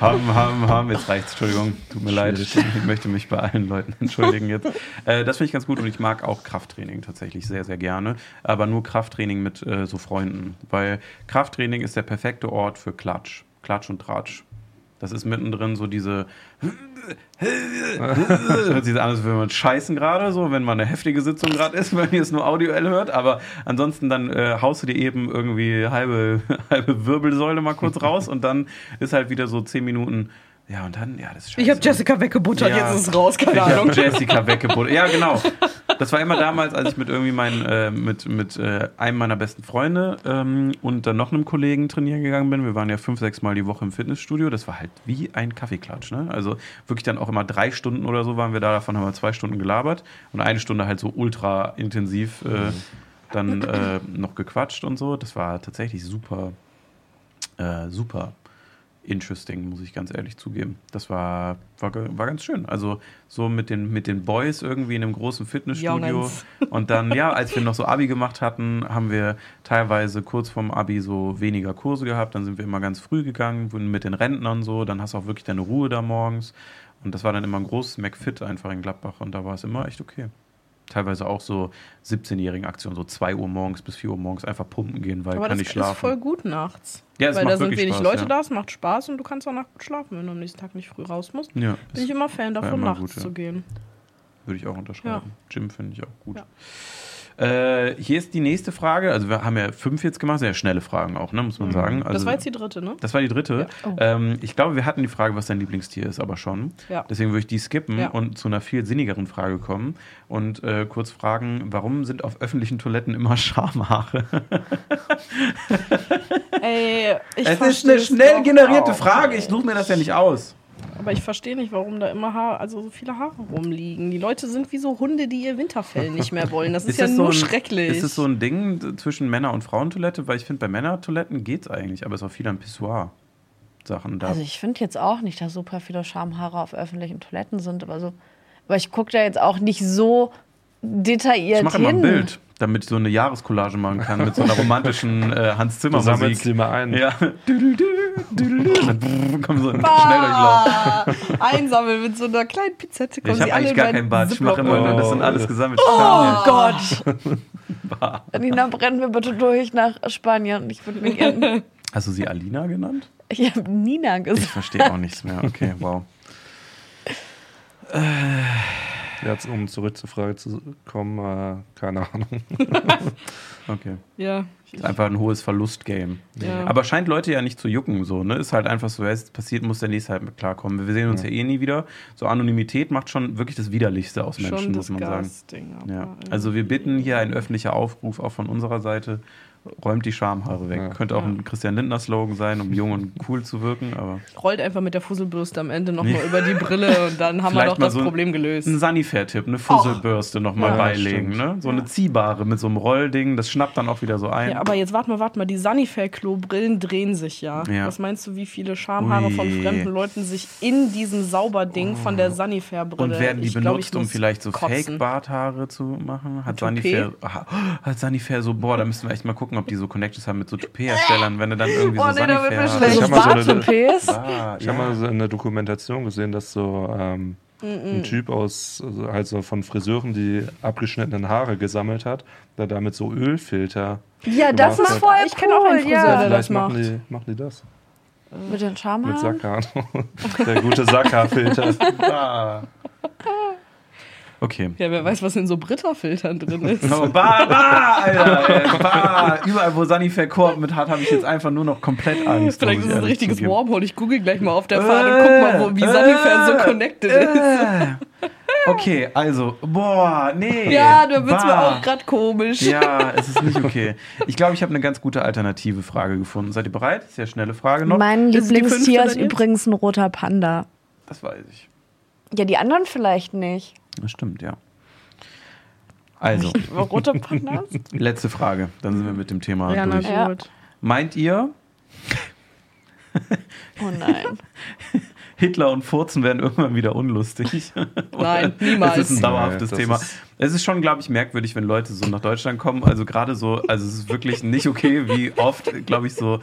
Haben, haben, haben. Jetzt reicht's. Entschuldigung. Tut mir leid. Ich möchte mich bei allen Leuten <laughs> entschuldigen jetzt. Äh, das finde ich ganz gut und ich mag auch Krafttraining tatsächlich sehr, sehr gerne. Aber nur Krafttraining mit äh, so Freunden. Weil Krafttraining ist der perfekte Ort für Klatsch. Klatsch und Tratsch. Das ist mittendrin so diese. Hört sich an, als würde man scheißen gerade, so, wenn man eine heftige Sitzung gerade ist, <laughs> wenn ihr es nur audioell hört. Aber ansonsten dann äh, haust du dir eben irgendwie halbe, <laughs> halbe Wirbelsäule mal kurz raus und dann ist halt wieder so zehn Minuten. Ja, und dann, ja, das ist scheiße. Ich habe Jessica weggebuttert, Ja. jetzt ist es raus, keine Ich Ahnung. habe Jessica weggebuttert. Ja, genau. Das war immer damals, als ich mit irgendwie meinen, äh, mit, mit äh, einem meiner besten Freunde ähm, und dann noch einem Kollegen trainieren gegangen bin. Wir waren ja fünf, sechs Mal die Woche im Fitnessstudio. Das war halt wie ein Kaffeeklatsch. Ne? Also wirklich dann auch immer drei Stunden oder so waren wir da. Davon haben wir zwei Stunden gelabert und eine Stunde halt so ultra intensiv äh, dann äh, noch gequatscht und so. Das war tatsächlich super, äh, super interesting, muss ich ganz ehrlich zugeben. Das war, war, war ganz schön. Also so mit den, mit den Boys irgendwie in einem großen Fitnessstudio. Jungens. <laughs> Und dann, ja, als wir noch so Abi gemacht hatten, haben wir teilweise kurz vorm Abi so weniger Kurse gehabt. Dann sind wir immer ganz früh gegangen, wurden mit den Rentnern so. Dann hast du auch wirklich deine Ruhe da morgens. Und das war dann immer ein großes McFit einfach in Gladbach. Und da war es immer echt okay. Teilweise auch so 17-jährigen Aktionen, so 2 Uhr morgens bis 4 Uhr morgens einfach pumpen gehen, weil Aber kann das nicht ist schlafen. voll gut nachts. Ja, Weil da sind wenig Spaß, Leute ja. da, es macht Spaß und du kannst auch nachts gut schlafen, wenn du am nächsten Tag nicht früh raus musst. ja, Bin ich immer Fan davon, immer nachts gut, ja. zu gehen. würde ich auch unterschreiben. Gym finde ich auch gut. Äh, hier ist die nächste Frage. Also wir haben ja fünf jetzt gemacht, sehr schnelle Fragen auch, ne, muss man sagen. Also, Mhm. das war jetzt die dritte, ne? Das war die dritte. Ja. Oh. Ähm, ich glaube, wir hatten die Frage, was dein Lieblingstier ist, aber schon. Ja. Deswegen würde ich die skippen Ja. und zu einer viel sinnigeren Frage kommen und äh, kurz fragen, warum sind auf öffentlichen Toiletten immer <laughs> Schamhaare? Ey, ich es ist eine schnell generierte auch. Frage. Ich suche mir das ja nicht aus. Aber ich verstehe nicht, warum da immer Haare, also so viele Haare rumliegen. Die Leute sind wie so Hunde, die ihr Winterfell nicht mehr wollen. Das <laughs> ist, ja das nur ein, schrecklich. Ist es so ein Ding zwischen Männer- und Frauentoilette? Weil ich finde, bei Männertoiletten geht es eigentlich, aber es ist auch viel an Pissoir-Sachen da. Also ich finde jetzt auch nicht, dass super viele Schamhaare auf öffentlichen Toiletten sind, aber so. Aber ich gucke da jetzt auch nicht so detailliert ich mache hin. immer ein Bild, damit ich so eine Jahrescollage machen kann mit so einer romantischen <laughs> äh, Hans Zimmer Du sammelst Musik. die mal ein. Ja. Düdelü. Dann <laughs> brrr, kommt so ein Schnelldurchlauf. Ah, einsammeln mit so einer kleinen Pizette. Ja, Kommen ich habe sie alle eigentlich gar keinen Bart. Ich mache immer nur, das sind Oh. alles gesammelt. Oh Gott! <laughs> Nina, brennen wir bitte durch nach Spanien. Ich würde mir gerne. Hast du sie Alina genannt? Ich habe Nina Ich gesagt. verstehe auch nichts mehr. Okay, wow. Jetzt, um zurück zur Frage zu kommen, äh, keine Ahnung. <laughs> Okay. Ja, Ist einfach ein hohes Verlustgame. Ja. Aber scheint Leute ja nicht zu jucken, so, ne? Ist halt einfach so, wenn es passiert, muss der nächste halt mit klarkommen. Wir sehen uns ja, eh nie wieder. So Anonymität macht schon wirklich das Widerlichste aus Menschen, schon muss man sagen. aber Ja. Also wir bitten hier ein öffentlicher Aufruf auch von unserer Seite, räumt die Schamhaare weg. Ja. Könnte auch ein Christian Lindner Slogan sein, um jung und cool zu wirken, aber Rollt einfach mit der Fusselbürste am Ende nochmal über die Brille und dann haben wir Vielleicht doch mal das so Problem gelöst. ein Sanifair-Tipp, eine Fusselbürste nochmal Ja, beilegen, ne? So eine ziehbare mit so einem Rollding, das schnappt dann auch wieder so ein. Ja, aber jetzt warte mal, warte mal, die Sanifair-Klo-Brillen drehen sich ja. Ja. Was meinst du, wie viele Schamhaare von Ui. fremden Leuten sich in diesem Sauberding von der Sanifair-Brille und werden die Ich glaub, benutzt, um muss vielleicht so. Fake-Barthaare zu machen? Hat aha, hat Sanifair so, boah, da müssen wir echt mal gucken, ob die so Connections haben mit so Toupet-Herstellern, wenn du dann irgendwie Oh, so nee, da mir Sanifair schlecht. Ich So hab mal so eine-. Ah, Ich habe ja. mal so in der Dokumentation gesehen, dass so ähm, ein Typ aus, also halt so von Friseuren, die abgeschnittenen Haare gesammelt hat, der damit so Ölfilter. Ja, das hat. voll Ich kenn auch einen Friseur, ja. der das Vielleicht machen macht. die, machen die das. Mit den Mit Schamhaaren? Sackhaaren. <laughs> der gute Sackhaarfilter. <laughs> Ah. Okay. Ja, wer weiß, was in so Britta-Filtern drin ist. Oh, bah, bah, Alter, ey, bah. Überall, wo Sanifair Koop mit hat, habe ich jetzt einfach nur noch komplett Angst. Vielleicht ist es ein richtiges. Wormhole. Ich google gleich mal auf der Fahne. Guck mal, wo, wie Sanifair so connected ist. Äh. Okay, also, boah, nee. Ja, da wird's mir bah. auch gerade komisch. Ja, es ist nicht okay. Ich glaube, ich habe eine ganz gute alternative Frage gefunden. Seid ihr bereit? Sehr schnelle Frage noch. Mein Ist Lieblingstier ist übrigens ein roter Panda. Das weiß ich. Ja, die anderen vielleicht nicht. Das stimmt, ja. Also, <laughs> Rote Pandas? <laughs> letzte Frage. Dann sind wir mit dem Thema Ja, na durch. Ja. gut. Meint ihr, <laughs> Oh nein. Hitler und Furzen werden irgendwann wieder unlustig? Nein, Es niemals. ist ein dauerhaftes Nee, das Thema. ist- es ist schon, glaube ich, merkwürdig, wenn Leute so nach Deutschland kommen. Also gerade so, also es ist wirklich nicht okay, wie oft, glaube ich, so,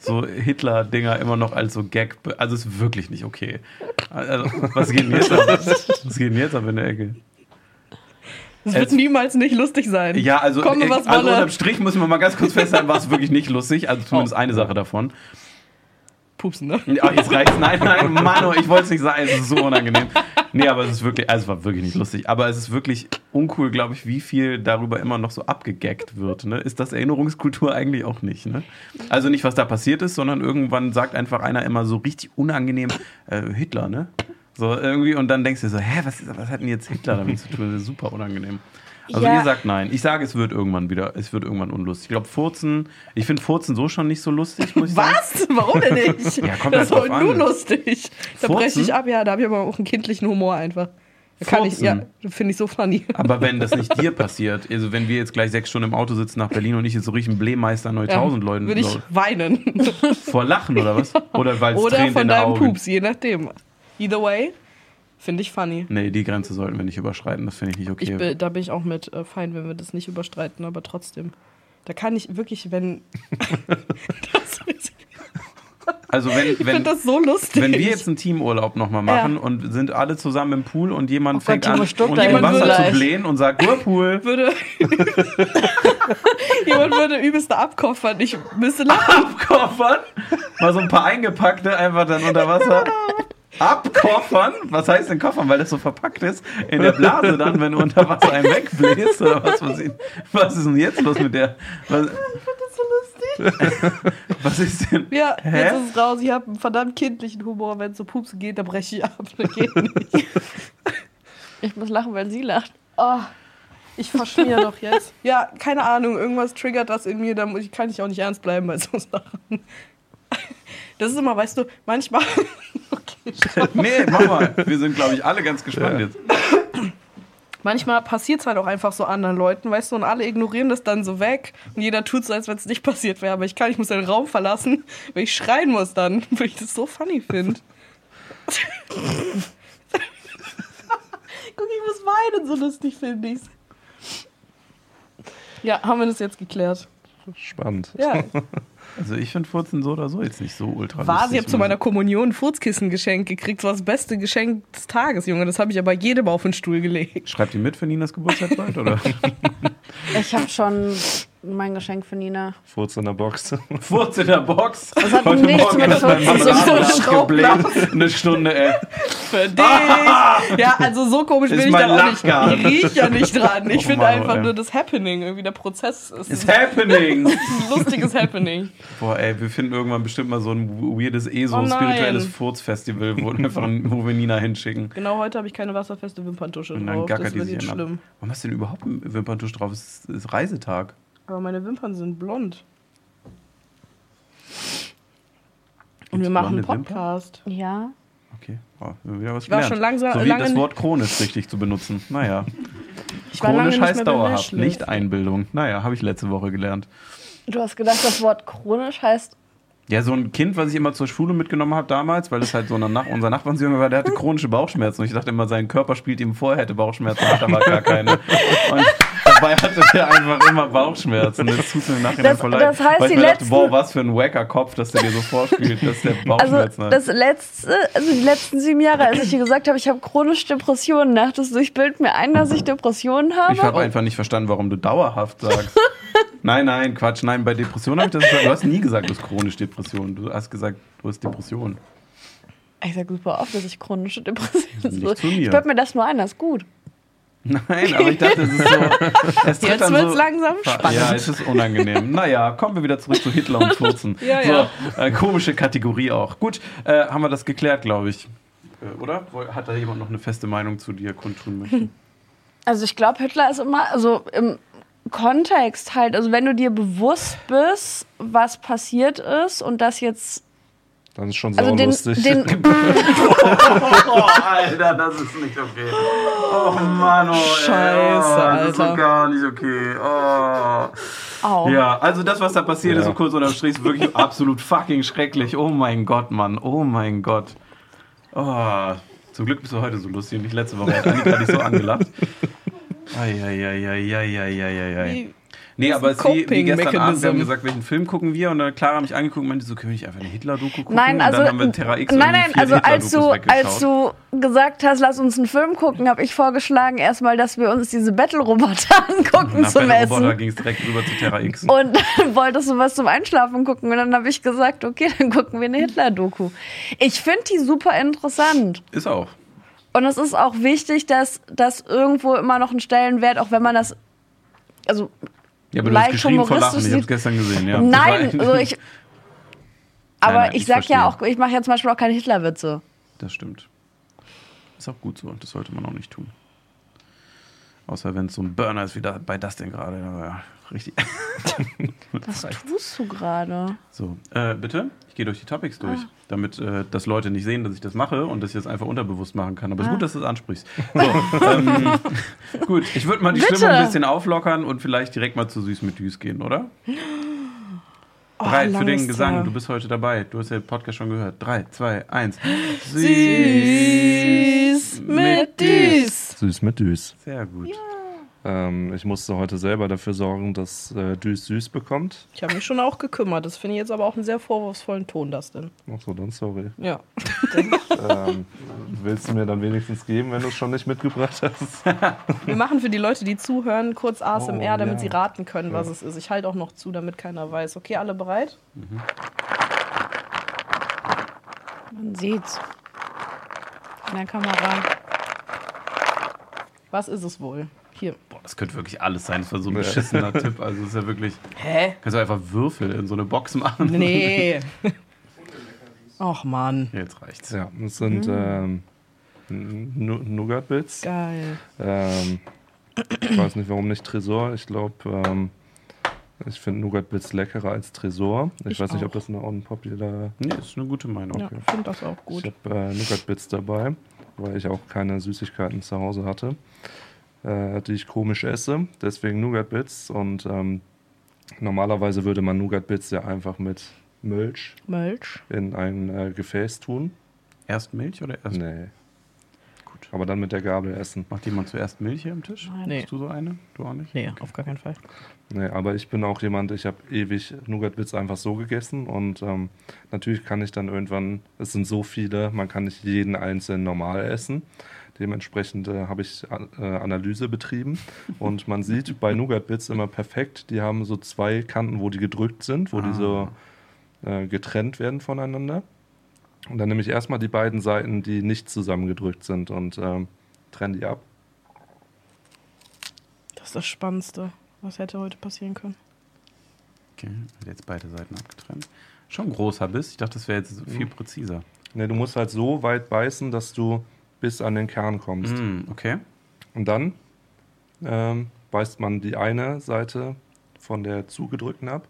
so Hitler-Dinger immer noch als so Gag. Also ist wirklich nicht okay. Also, was geht denn jetzt ab? Was geht denn jetzt ab in der Ecke? Es wird Es- niemals nicht lustig sein. Ja, also, Komme, äh, was also unterm Strich müssen wir mal ganz kurz festhalten, war es wirklich nicht lustig. Also zumindest Oh. eine Sache davon. Pupsen, ne? Ja, jetzt reicht's. Nein, nein, Mano, ich wollte es nicht sagen. Es ist so unangenehm. Nee, aber es ist wirklich, also es war wirklich nicht lustig. Aber es ist wirklich uncool, glaube ich, wie viel darüber immer noch so abgegaggt wird. Ne? Ist das Erinnerungskultur eigentlich auch nicht? Ne? Also nicht, was da passiert ist, sondern irgendwann sagt einfach einer immer so richtig unangenehm, äh, Hitler, ne? So irgendwie, und dann denkst du so, hä, was, was hat denn jetzt Hitler damit zu tun? Das ist super unangenehm. Also Ja. ihr sagt nein. Ich sage, es wird irgendwann wieder, es wird irgendwann unlustig. Ich glaube, Furzen, ich finde Furzen so schon nicht so lustig, muss ich sagen. Was? Warum denn nicht? <laughs> Ja, kommt das ist halt voll drauf nur an. lustig. Da breche ich ab, ja, da habe ich aber auch einen kindlichen Humor einfach. Da kann ich, ja, finde ich so funny. Aber wenn das nicht <laughs> dir passiert, also wenn wir jetzt gleich sechs Stunden im Auto sitzen nach Berlin und ich jetzt so richtig einen Blähmeister 9000 Leuten Würde ich weinen. vor Lachen oder was? <laughs> Oder weil es Oder Tränen von deinem Augen. Pups, je nachdem. Either way, finde ich funny. Nee, die Grenze sollten wir nicht überschreiten, das finde ich nicht Ich okay. bin, da bin ich auch mit äh, fein, wenn wir das nicht überstreiten, aber trotzdem. Da kann ich wirklich, wenn. <laughs> Also wenn, Ich wenn, finde das so lustig. wenn wir jetzt einen Teamurlaub nochmal machen und sind alle zusammen im Pool und jemand Oh Gott, fängt Timo an, Stuck, und im Wasser zu blähen und sagt, Whirlpool. <laughs> würde <laughs> jemand würde übelste abkoffern. Ich müsste lachen. Abkoffern. Mal so ein paar eingepackte einfach dann unter Wasser. Abkoffern? Was heißt denn koffern? Weil das so verpackt ist in der Blase dann, wenn du unter Wasser einen wegbläst oder was? Was, was ist denn jetzt los mit der? Was, Das ist so lustig. <laughs> was ist denn? Ja, Hä? jetzt ist es raus. Ich habe einen verdammt kindlichen Humor. Wenn es so Pupsen geht, dann breche ich ab. Das geht nicht. <laughs> Ich muss lachen, weil sie lacht. Oh, ich verschmier doch jetzt. <laughs> Ja, keine Ahnung. Irgendwas triggert das in mir. Da muss ich, kann ich auch nicht ernst bleiben bei so Sachen. Das ist immer, weißt du, manchmal. <laughs> Okay. <laughs> Nee, mach mal. Wir sind, glaube ich, alle ganz gespannt Ja. jetzt. Manchmal passiert es halt auch einfach so anderen Leuten, weißt du, und alle ignorieren das dann so weg und jeder tut so, als wenn es nicht passiert wäre. Aber ich kann, ich muss den Raum verlassen, weil ich schreien muss dann, <laughs> weil ich das so funny finde. Guck, ich muss weinen, so lustig finde ich's. Ja, haben wir das jetzt geklärt. Spannend. Ja. Also ich finde Furzen so oder so jetzt nicht so ultra War, sie habe zu meiner Kommunion ein Furzkissen geschenkt gekriegt. Das war das beste Geschenk des Tages, Junge. Das habe ich aber jedem auf den Stuhl gelegt. Schreibt ihr mit für Ninas Geburtstag bald, oder? <laughs> Ich habe schon mein Geschenk für Nina. Furz in der Box. <laughs> Furz in der Box. Das hat nichts mit Furzen zu tun. Eine Stunde, ey. Für dich. Ja, also so komisch Ist bin ich dann auch nicht. Ich riech ja nicht dran. Ich Oh finde einfach ey. nur das Happening, irgendwie der Prozess ist It's ein happening. <laughs> lustiges Happening. Boah, ey, wir finden irgendwann bestimmt mal so ein weirdes, eh so Oh spirituelles Furz-Festival, wo, <laughs> wo wir Nina hinschicken. Genau heute habe ich keine wasserfeste Wimperntusche Und dann drauf. gackert Das wird jetzt ab. schlimm. Warum hast du denn überhaupt einen Wimperntusch drauf? Es ist, ist Reisetag. Aber meine Wimpern sind blond. Und wir machen einen blonde Wimpern? Podcast. Ja. Okay, oh, wieder was Ich war gelernt. schon langsam- so wie lange das Wort chronisch richtig zu benutzen. Naja, <laughs> Ich war lange chronisch nicht heißt dauerhaft, nicht Einbildung. Naja, habe ich letzte Woche gelernt. Du hast gedacht, das Wort chronisch heißt. Ja, so ein Kind, was ich immer zur Schule mitgenommen habe damals, weil das halt so eine Nach unser Nachbarnsjunge war, der hatte chronische Bauchschmerzen. Und ich dachte immer, sein Körper spielt ihm vor, er hätte Bauchschmerzen, hat aber gar keine. <laughs> Und dabei hatte der einfach immer Bauchschmerzen. Das tut mir im Nachhinein Das- voll leid. das heißt, weil ich die mir dachte, letzten- boah, was für ein wacker Kopf, dass der dir so vorspielt, dass der <laughs> Also Bauchschmerzen hat. das letzte, also die letzten sieben Jahre, als ich dir gesagt habe, ich habe chronische Depressionen, dachtest du, ich bild mir ein, dass ich Depressionen habe? Ich habe einfach nicht verstanden, warum du dauerhaft sagst. <laughs> nein, nein, Quatsch, nein, bei Depressionen habe ich das gesagt. Du hast nie gesagt, du hast chronisch Depressionen. Du hast gesagt, du hast Depressionen. Ich sage super oft, dass ich chronische Depressionen habe. Ich bild mir das nur ein, das ist gut. Nein, aber ich dachte, es ist so. Es Jetzt dann wird's so, langsam spannend. Ja, es ist unangenehm. Naja, kommen wir wieder zurück zu Hitler und Furzen. <laughs> Ja, ja. So, äh, komische Kategorie auch. Gut, äh, haben wir das geklärt, glaube ich. Äh, oder? Hat da jemand noch eine feste Meinung zu dir kundtun möchte? Also ich glaube, Hitler ist immer, also im Kontext halt, also wenn du dir bewusst bist, was passiert ist und das jetzt, Dann ist schon also den, den <laughs> Oh, Alter, das ist nicht okay. Oh Mann, oh, ey. Scheiße, oh, Das ist so Alter. gar nicht okay. Oh. Au. Ja, also das, was da passiert ist, Ja. so kurz unterm Strich, ist wirklich <laughs> absolut fucking schrecklich. Oh mein Gott, Mann. Oh mein Gott. Oh. Zum Glück bist du heute so lustig und nicht letzte Woche. Hat Annika dich so angelacht. <laughs> Eieieiei. Wie- Nee, aber es wie, wie gestern Abend, wir haben gesagt, welchen Film gucken wir? Und dann Clara hat mich angeguckt und meinte so, können wir nicht einfach eine Hitler-Doku gucken? Nein, also und dann haben wir Terra X nein, nein, also als du, als du gesagt hast, lass uns einen Film gucken, habe ich vorgeschlagen erstmal, dass wir uns diese Battle-Roboter <laughs> angucken Nach zum Roboter Essen. ging es direkt rüber zu Terra X. <laughs> Und dann wolltest du was zum Einschlafen gucken und dann habe ich gesagt, okay, dann gucken wir eine Hitler-Doku. Ich finde die super interessant. Ist auch. Und es ist auch wichtig, dass das irgendwo immer noch einen Stellenwert, auch wenn man das, also Ja, aber du hast geschrien vor Lachen. Ich habe gestern gesehen, ja. nein, also ich, aber nein, ich ich sag ja verstehe. auch, ich mache ja zum Beispiel auch keine Hitlerwitze. Das stimmt. Ist auch gut so. Das sollte man auch nicht tun. Außer wenn es so ein Burner ist wie da, bei das denn gerade. Ja, richtig. <laughs> Was tust du gerade? So, äh, bitte? Ich gehe durch die Topics durch, Ah. damit äh, das Leute nicht sehen, dass ich das mache und das jetzt einfach unterbewusst machen kann. Aber es ist Ah. gut, dass du es ansprichst. So, ähm, <laughs> gut, ich würde mal die Bitte. Stimmung ein bisschen auflockern und vielleicht direkt mal zu Süß mit Düs gehen, oder? <laughs> Oh, Bereit für lang den Gesang. her. Du bist heute dabei. Du hast ja den Podcast schon gehört. Drei, zwei, eins. Süß mit Düs. Süß mit Düs. Sehr gut. Ähm, ich musste heute selber dafür sorgen, dass äh, Düs süß bekommt. Ich habe mich schon auch gekümmert. Das finde ich jetzt aber auch einen sehr vorwurfsvollen Ton, das denn. Achso, dann sorry. Ja. ähm, willst du mir dann wenigstens geben, wenn du es schon nicht mitgebracht hast? <laughs> Wir machen für die Leute, die zuhören, kurz ASMR, Oh, damit ja. sie raten können, was Ja. es ist. Ich halte auch noch zu, damit keiner weiß. Okay, alle bereit? Man sieht's. In der Kamera. Was ist es wohl? Hier. Boah, das könnte wirklich alles sein. Das war so ein beschissener <laughs> Tipp. Also, das ist ja wirklich. Hä? Kannst du einfach Würfel in so eine Box machen? Nee. <laughs> Och Mann. Jetzt reicht's. Ja, das sind ähm, Nu- Nougat-Bits. Geil. Ähm, ich weiß nicht, warum nicht Tresor. Ich glaube, ähm, ich finde Nougat-Bits leckerer als Tresor. Ich, Ich weiß nicht, auch. ob das eine unpopular Nee, ist eine gute Meinung. Ja, finde das auch gut. Ich habe äh, Nougat-Bits dabei, weil ich auch keine Süßigkeiten zu Hause hatte, äh, die ich komisch esse. Deswegen Nougat-Bits. Und ähm, normalerweise würde man Nougat-Bits ja einfach mit Milch Milch. in ein äh, Gefäß tun. Erst Milch oder erst. Nee. Gut. Aber dann mit der Gabel essen. Macht jemand zuerst Milch hier am Tisch? Nein. Nee. Hast du so eine? Du auch nicht? Nee, auf gar keinen Fall. Nee, aber ich bin auch jemand, ich habe ewig Nougat-Bits einfach so gegessen und ähm, natürlich kann ich dann irgendwann, es sind so viele, man kann nicht jeden einzelnen normal essen. Dementsprechend äh, habe ich äh, Analyse betrieben und man sieht bei Nougat-Bits immer perfekt, die haben so zwei Kanten, wo die gedrückt sind, wo die so äh, getrennt werden voneinander. Und dann nehme ich erstmal die beiden Seiten, die nicht zusammengedrückt sind und ähm, trenne die ab. Das ist das Spannendste. Was hätte heute passieren können? Okay, jetzt beide Seiten abgetrennt. Schon ein großer Biss. Ich dachte, das wäre jetzt viel präziser. Ne, du musst halt so weit beißen, dass du bis an den Kern kommst. Mm, okay. Und dann ähm, beißt man die eine Seite von der zugedrückten ab.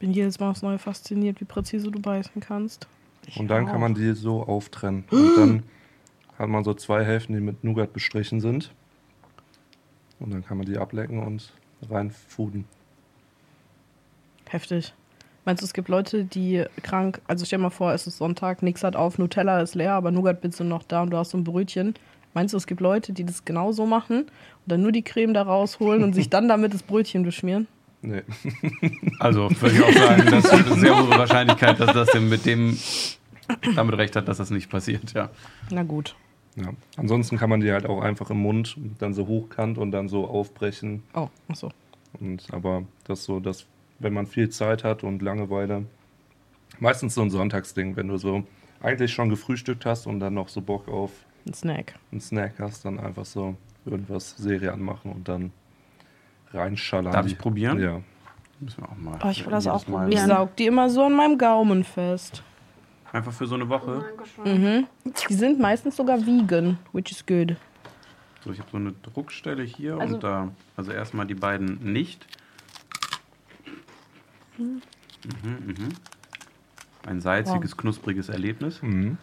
Bin jedes Mal aufs Neue fasziniert, wie präzise du beißen kannst. und dann auch. kann man die so auftrennen. Und dann hat man so zwei Hälften, die mit Nougat bestrichen sind. Und dann kann man die ablecken und reinfuden. Heftig. Meinst du, es gibt Leute, die krank, also stell dir mal vor, es ist Sonntag, nix hat auf, Nutella ist leer, aber Nougat-Bits sind noch da und du hast so ein Brötchen. Meinst du, es gibt Leute, die das genauso machen und dann nur die Creme da rausholen und sich <laughs> dann damit das Brötchen beschmieren? Nee. <laughs> Also würde ich auch sagen, das ist eine sehr hohe Wahrscheinlichkeit, dass das mit dem damit recht hat, dass das nicht passiert, ja. Na gut. Ja. Ansonsten kann man die halt auch einfach im Mund dann so hochkant und dann so aufbrechen. Oh, achso. Und, aber das so, dass, wenn man viel Zeit hat und Langeweile, meistens so ein Sonntagsding, wenn du so eigentlich schon gefrühstückt hast und dann noch so Bock auf Ein Snack. einen Snack hast, dann einfach so irgendwas Serie anmachen und dann reinschallern. Darf die- ich probieren? Ja. Müssen wir auch mal. Oh, ich will das auch Mal- Ich probieren. saug die immer so an meinem Gaumen fest. Einfach für so eine Woche. Mhm. Die sind meistens sogar vegan, which is good. So, ich habe so eine Druckstelle hier Also- und da. Also erstmal die beiden nicht. Mhm, mhm. Ein salziges, knuspriges Erlebnis. Mhm.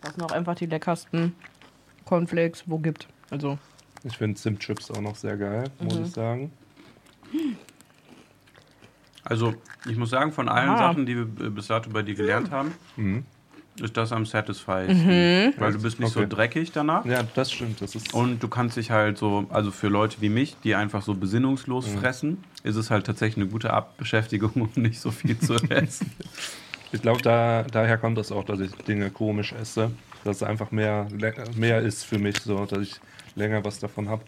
Das sind auch einfach die leckersten Cornflakes, wo gibt. Also, Ich finde Zimtchips auch noch sehr geil, muss ich sagen. Also, ich muss sagen, von allen Ah. Sachen, die wir bis dato bei dir gelernt haben, Mhm. Ist das am satisfysten. Weil du bist nicht so Okay. dreckig danach. Ja, das stimmt. Das ist Und du kannst dich halt so, also für Leute wie mich, die einfach so besinnungslos Mhm. fressen, ist es halt tatsächlich eine gute Abbeschäftigung, <laughs> um nicht so viel zu <laughs> essen. Ich glaube, da, daher kommt das auch, dass ich Dinge komisch esse. Dass es einfach mehr, mehr ist für mich, so dass ich länger was davon habe.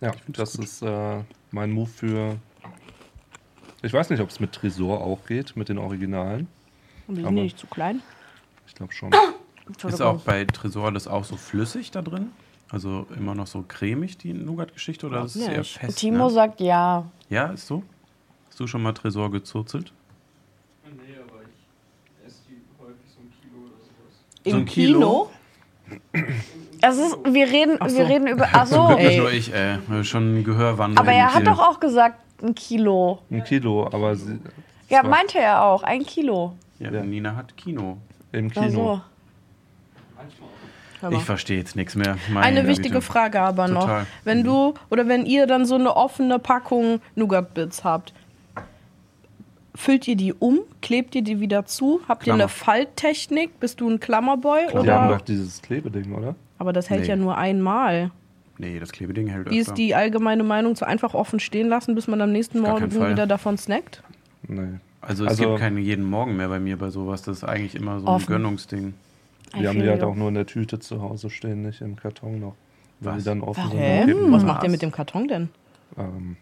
Ja, das ist äh, mein Move für. Ich weiß nicht, ob es mit Tresor auch geht, mit den Originalen. Und die Aber- sind nicht zu klein. Ich glaube schon. Ist auch bei Tresor das auch so flüssig da drin? Also immer noch so cremig, die Nougat-Geschichte? Oder ist es Ja, eher fest? Timo ne? sagt ja. Ja, ist so? Hast du schon mal Tresor gezurzelt? Nee, aber ich esse die häufig so ein Kilo oder sowas. Im So ein Kilo? Es ist, wir reden, so. wir reden über. <laughs> Ach so. Nicht Ey. nur ich, ey. Schon Gehörwandel. Aber er hat doch auch gesagt, ein Kilo. Ein Kilo, aber sie, Ja, meinte er auch. Ein Kilo. Ja, Ja. Nina hat Kino. im Ach Kino. so. Ich verstehe jetzt nichts mehr. Meine Eine Güte. wichtige Frage aber noch. Total. Wenn du oder wenn ihr dann so eine offene Packung Nougat-Bits habt, füllt ihr die um? Klebt ihr die wieder zu? Habt ihr Klammer. eine Falttechnik? Bist du ein Klammerboy? Die haben Oder? doch dieses Klebeding, oder? Aber das hält Nee. ja nur einmal. Nee, das Klebeding hält Wie öfter. ist die allgemeine Meinung zu einfach offen stehen lassen, bis man am nächsten Morgen wieder davon snackt? Nee. Also es Also- gibt keinen jeden Morgen mehr bei mir bei sowas. Das ist eigentlich immer so ein Offen. Gönnungsding. I Wir haben die halt auch nur in der Tüte zu Hause stehen, nicht im Karton noch. Weil Was? die dann offen Warum? sind. Hä? und kippen. Was Was? macht ihr mit dem Karton denn? Ähm,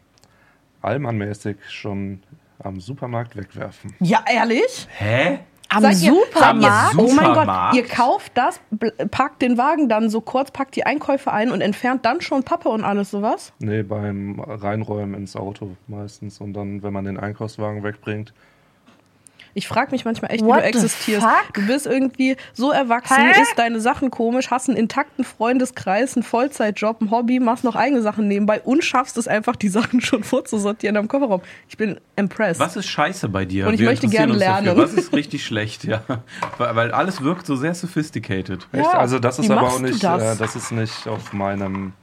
allmannmäßig schon am Supermarkt wegwerfen. Ja, ehrlich? Hä? Am Seid ihr- Supermarkt? Seid ihr, oh mein Gott, ihr kauft das, packt den Wagen dann so kurz, packt die Einkäufe ein und entfernt dann schon Pappe und alles sowas? Nee, beim Reinräumen ins Auto meistens. Und dann, wenn man den Einkaufswagen wegbringt, Ich frage mich manchmal echt, wie What du the existierst. fuck? Du bist irgendwie so erwachsen, Hä? isst deine Sachen komisch, hast einen intakten Freundeskreis, einen Vollzeitjob, ein Hobby, machst noch eigene Sachen nebenbei und schaffst es einfach, die <laughs> Sachen schon vorzusortieren am Kofferraum. Ich bin impressed. Was ist scheiße bei dir? Und ich Wir möchte gerne uns dafür. lernen. Was ist richtig schlecht, ja? Weil alles wirkt so sehr sophisticated. Echt? Ja, also das ist wie aber auch du nicht, das? Äh, das ist nicht auf meinem,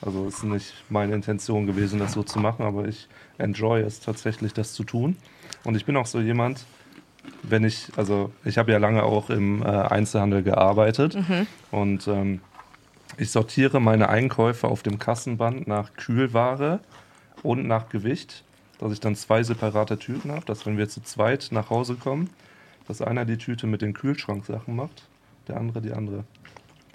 also ist nicht meine Intention gewesen, das so zu machen, aber ich enjoy es tatsächlich, das zu tun. Und ich bin auch so jemand, wenn ich, also ich habe ja lange auch im äh, Einzelhandel gearbeitet Mhm. und ähm, ich sortiere meine Einkäufe auf dem Kassenband nach Kühlware und nach Gewicht, dass ich dann zwei separate Tüten habe, dass wenn wir zu zweit nach Hause kommen, dass einer die Tüte mit den Kühlschranksachen macht, der andere die andere.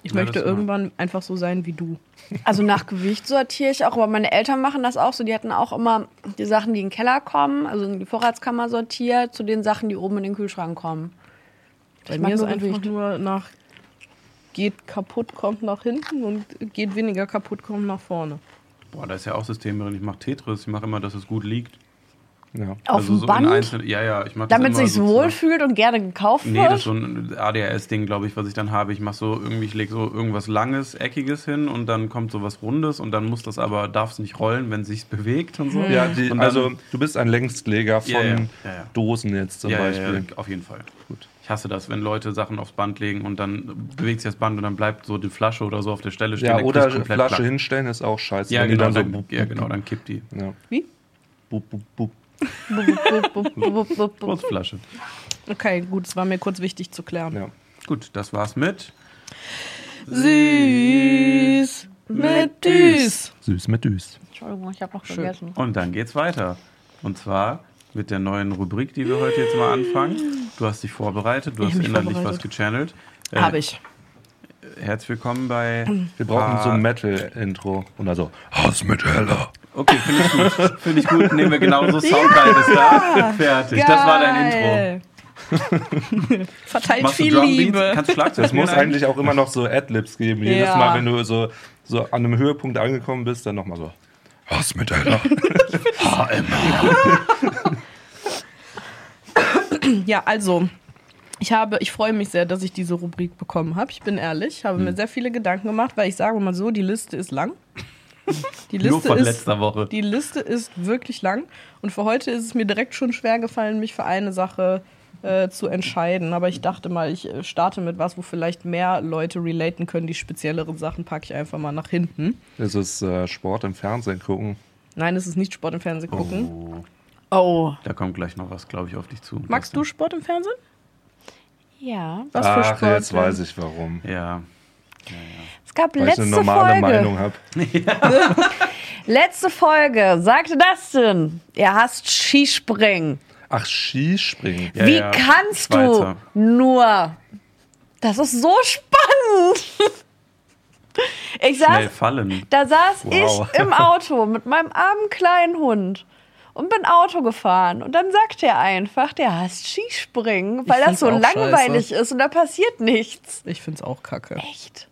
Ich Ja, möchte irgendwann einfach so sein wie du. Also nach Gewicht sortiere ich auch, aber meine Eltern machen das auch so. Die hatten auch immer die Sachen, die in den Keller kommen, also in die Vorratskammer sortiert, zu den Sachen, die oben in den Kühlschrank kommen. Bei Ich mir ist nur einfach Gewicht. nur nach geht kaputt, kommt nach hinten und geht weniger kaputt, kommt nach vorne. Boah, da ist ja auch System drin. Ich mache Tetris. Ich mache immer, dass es gut liegt. Ja. Auf also dem so Band, einzelnen- ja, ja, ich mache das damit sich so wohlfühlt und gerne gekauft Nee, wird. das ist so ein ADHS-Ding, glaube ich, was ich dann habe. Ich mache so irgendwie, ich lege so irgendwas Langes, Eckiges hin und dann kommt so was Rundes und dann muss das aber, darf es nicht rollen, wenn es sich bewegt und so. Ja, die, Und dann- also du bist ein Längstleger von Ja, ja, ja, ja. Dosen jetzt zum ja, Beispiel. Ja, ja, auf jeden Fall. Gut. Ich hasse das, wenn Leute Sachen aufs Band legen und dann bewegt sich das Band und dann bleibt so die Flasche oder so auf der Stelle stehen. Ja, oder Flasche Plack. hinstellen ist auch scheiße. Ja, wenn die genau, dann so dann, bup, ja, genau, dann kippt die. Ja. Wie? Bup, bup, bup. Kurzflasche. Okay, gut, es war mir kurz wichtig zu klären. Ja. Gut, das war's mit. Süß mit Düs. Süß mit Düs. Entschuldigung, ich habe noch Schön. vergessen. Und dann geht's weiter. Und zwar mit der neuen Rubrik, die wir heute jetzt mal anfangen. Du hast dich vorbereitet, du Ich hast innerlich was gechannelt. Äh, Habe ich. Herzlich willkommen bei. Wir brauchen so ein Metal-Intro. Und also, Hass mit Heller. Okay, finde ich gut. <laughs> Finde ich gut. Nehmen wir genauso. Soundbite ist da. Fertig. Das war dein Intro. <laughs> Verteilt Machst viel? Liebe. Kannst du Schlagzeug <laughs> Es muss eigentlich auch immer noch so Adlibs geben. Jedes Ja. Mal, wenn du so, so an einem Höhepunkt angekommen bist, dann nochmal so. Hass mit Heller. Ja, also, ich habe, ich freue mich sehr, dass ich diese Rubrik bekommen habe. Ich bin ehrlich, habe Hm. mir sehr viele Gedanken gemacht, weil ich sage mal so, die Liste ist lang. Die Nur Liste von ist letzter Woche. Die Liste ist wirklich lang und für heute ist es mir direkt schon schwer gefallen, mich für eine Sache äh, zu entscheiden. Aber ich dachte mal, ich äh, starte mit was, wo vielleicht mehr Leute relaten können. Die spezielleren Sachen packe ich einfach mal nach hinten. Es ist äh, Sport im Fernsehen gucken. Nein, es ist nicht Sport im Fernsehen gucken. Oh, Oh. da kommt gleich noch was, glaube ich, auf dich zu. Magst du Sport im Fernsehen? Ja. Was für Ach, Sport? jetzt weiß ich warum. Ja. Es gab Weil ich letzte eine normale Folge. Meinung habe. <laughs> Letzte Folge sagte Dustin, er hasst Skispringen. Ach, Skispringen. Ja, Wie ja. kannst Schweizer. du nur? Das ist so spannend. Ich saß, fallen. da saß Wow. ich im <laughs> Auto mit meinem armen kleinen Hund und bin Auto gefahren. Und dann sagt er einfach, der hasst Skispringen, weil find's das so langweilig ist und da passiert nichts. Ich finde es auch kacke. Echt?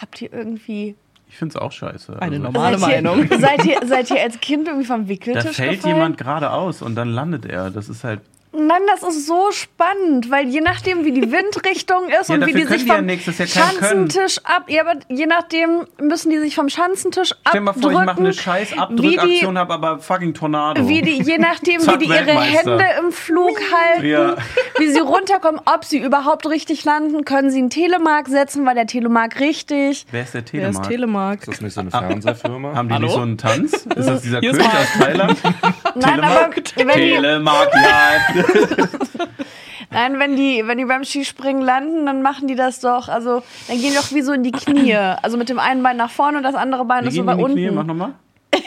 Habt ihr irgendwie. Ich finde es auch scheiße. Eine Also, normale seid ihr, Meinung. <laughs> Seid ihr, seid ihr als Kind irgendwie vom Da Wickeltisch fällt gefallen? jemand geradeaus und dann landet er. Das ist halt. Nein, das ist so spannend, weil je nachdem, wie die <laughs> Windrichtung ist Ja, und wie die sich die vom ist ja Schanzentisch ab, ja, aber je nachdem müssen die sich vom Schanzentisch Stell dir mal vor, ich mache eine abdrücken, scheiß wie Abdrückaktion, die- habe aber fucking Tornado. Wie die, je nachdem, Zack, <laughs> wie die ihre. Hände im Flug halten, Ja. wie sie runterkommen, ob sie überhaupt richtig landen, können sie einen Telemark setzen, weil der Telemark richtig. Wer ist der Wer ist Telemark? Telemark? Ist das nicht so eine Fernsehfirma? Haben die Hallo? nicht so einen Tanz? Ist das dieser König aus Thailand? <laughs> Nein, aber wenn die, Telemark live. <laughs> nein, wenn die, wenn die beim Skispringen landen, dann machen die das doch, also dann gehen die doch wie so in die Knie. Also mit dem einen Bein nach vorne und das andere Bein Wie ist so bei die in die unten. Knie? Mach nochmal. <laughs>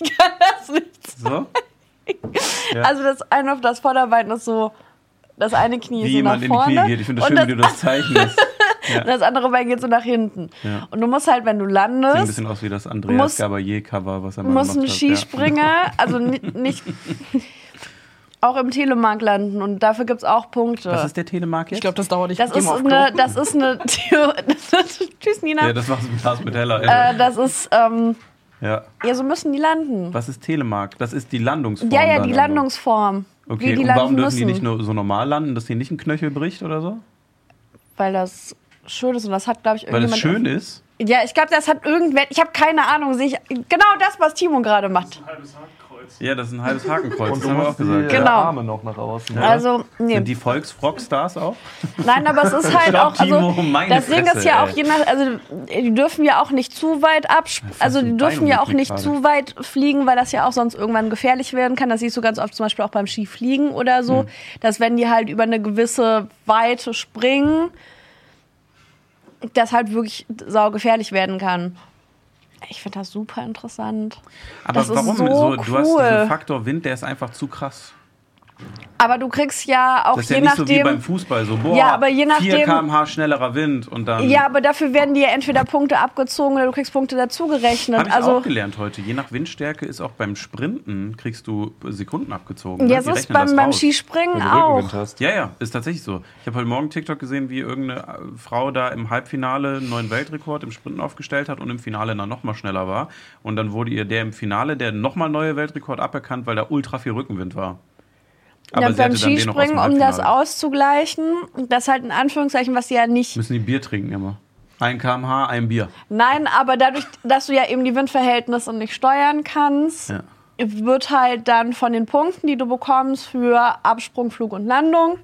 Ich kann das nicht. So. Ja. Also das eine auf das Vorderbein ist so, das eine Knie Wie ist so nach jemand in die vorne. Knie geht. Ich finde das schön, wie du das zeichnest. <laughs> Ja. Und das andere Bein geht so nach hinten. Ja. Und du musst halt, wenn du Sieht ein landest, bisschen aus wie das Andreas Gabayé-Cover, was er mal muss ein gemacht hat. Skispringer, also ni- nicht auch im Telemark landen und dafür gibt es auch Punkte. Was ist der Telemark jetzt? Ich glaube, das dauert nicht. das, ist eine, das ist eine <laughs> Tschüss, Nina. ja, das war's mit Lars mit Heller. äh, das ist, ähm, ja. ja, so müssen die landen. Was ist Telemark? Das ist die Landungsform. Ja, ja, die. Landungsform. Okay, wie die und warum dürfen müssen. die nicht nur so normal landen, dass hier nicht ein Knöchel bricht oder so? Weil das schön ist und das hat, glaube ich, Weil es irgendjemand. schön ist? Ja, ich glaube, das hat irgendwer. Ich habe keine Ahnung. Sehe ich genau das, was Timo gerade macht. Ein halbes Hakenkreuz. Ja, das ist ein halbes Hakenkreuz. Und du musst die Genau. Arme noch nach außen. Ja. Also, nee. Sind die Volksfrockstars auch? Nein, aber es ist halt auch. Also, Timo, das Ding ist ja ey. auch je nach. Also, die dürfen ja auch nicht zu weit absp Also, die dürfen ja auch nicht gerade. zu weit fliegen, weil das ja auch sonst irgendwann gefährlich werden kann. Das siehst du ganz oft zum Beispiel auch beim Skifliegen oder so. Hm. Dass, wenn die halt über eine gewisse Weite springen, das halt wirklich saugefährlich werden kann. Ich finde das super interessant. Aber Das ist warum? so du hast cool. diesen Faktor Wind, der ist einfach zu krass. Aber du kriegst ja auch Das ist je ja nicht so wie nachdem. beim Fußball, so boah, Ja, aber je 4 nachdem- km/h schnellerer Wind und dann ja, aber dafür werden dir entweder Punkte abgezogen oder du kriegst Punkte dazugerechnet. Habe ich also auch gelernt heute. Je nach Windstärke ist auch beim Sprinten kriegst du Sekunden abgezogen. ja, ne? es Die ist beim, beim. Skispringen auch. hast. Ja, ja, ist tatsächlich so. Ich habe heute Morgen TikTok gesehen, wie irgendeine äh, Frau da im Halbfinale einen neuen Weltrekord im Sprinten aufgestellt hat und im Finale dann nochmal schneller war. Und dann wurde ihr der im Finale der nochmal neue Weltrekord aberkannt, weil da ultra viel Rückenwind war. Ja, sie beim Skispringen, um das auszugleichen, das halt in Anführungszeichen, was sie ja nicht. Müssen die Bier trinken immer. Ein kmh, ein Bier. Nein, aber dadurch, dass du ja eben die Windverhältnisse nicht steuern kannst, Ja. wird halt dann von den Punkten, die du bekommst für Absprung, Flug und Landung,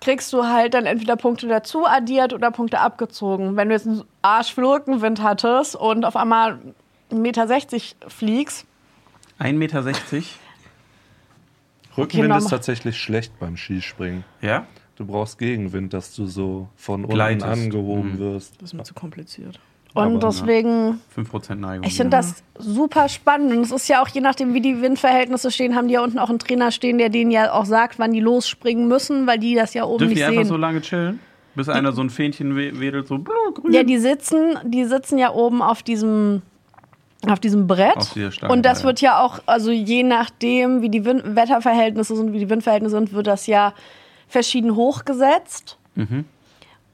kriegst du halt dann entweder Punkte dazu addiert oder Punkte abgezogen. Wenn du jetzt einen Arsch viel Rückenwind hattest und auf einmal 1,60 Meter fliegst, 1,60 Meter? Rückenwind Okay, ist tatsächlich schlecht beim Skispringen. Ja? Du brauchst Gegenwind, dass du so von unten Gleitest. angehoben Mhm. wirst. Das ist mir zu kompliziert. und Aber, deswegen, 5% Neigung. ich finde das super spannend. Und es ist ja auch, je nachdem, wie die Windverhältnisse stehen, haben die ja unten auch einen Trainer stehen, der denen ja auch sagt, wann die losspringen müssen, weil die das ja oben Dürfen nicht die einfach sehen. so lange chillen? Bis einer so ein Fähnchen we- wedelt, so blub, grün. Ja, die sitzen, die sitzen ja oben auf diesem, auf diesem Brett. Auf Stange, und das ja. wird ja auch, also je nachdem, wie die Wind Wetterverhältnisse sind, wie die Windverhältnisse sind, wird das ja verschieden hochgesetzt. Mhm.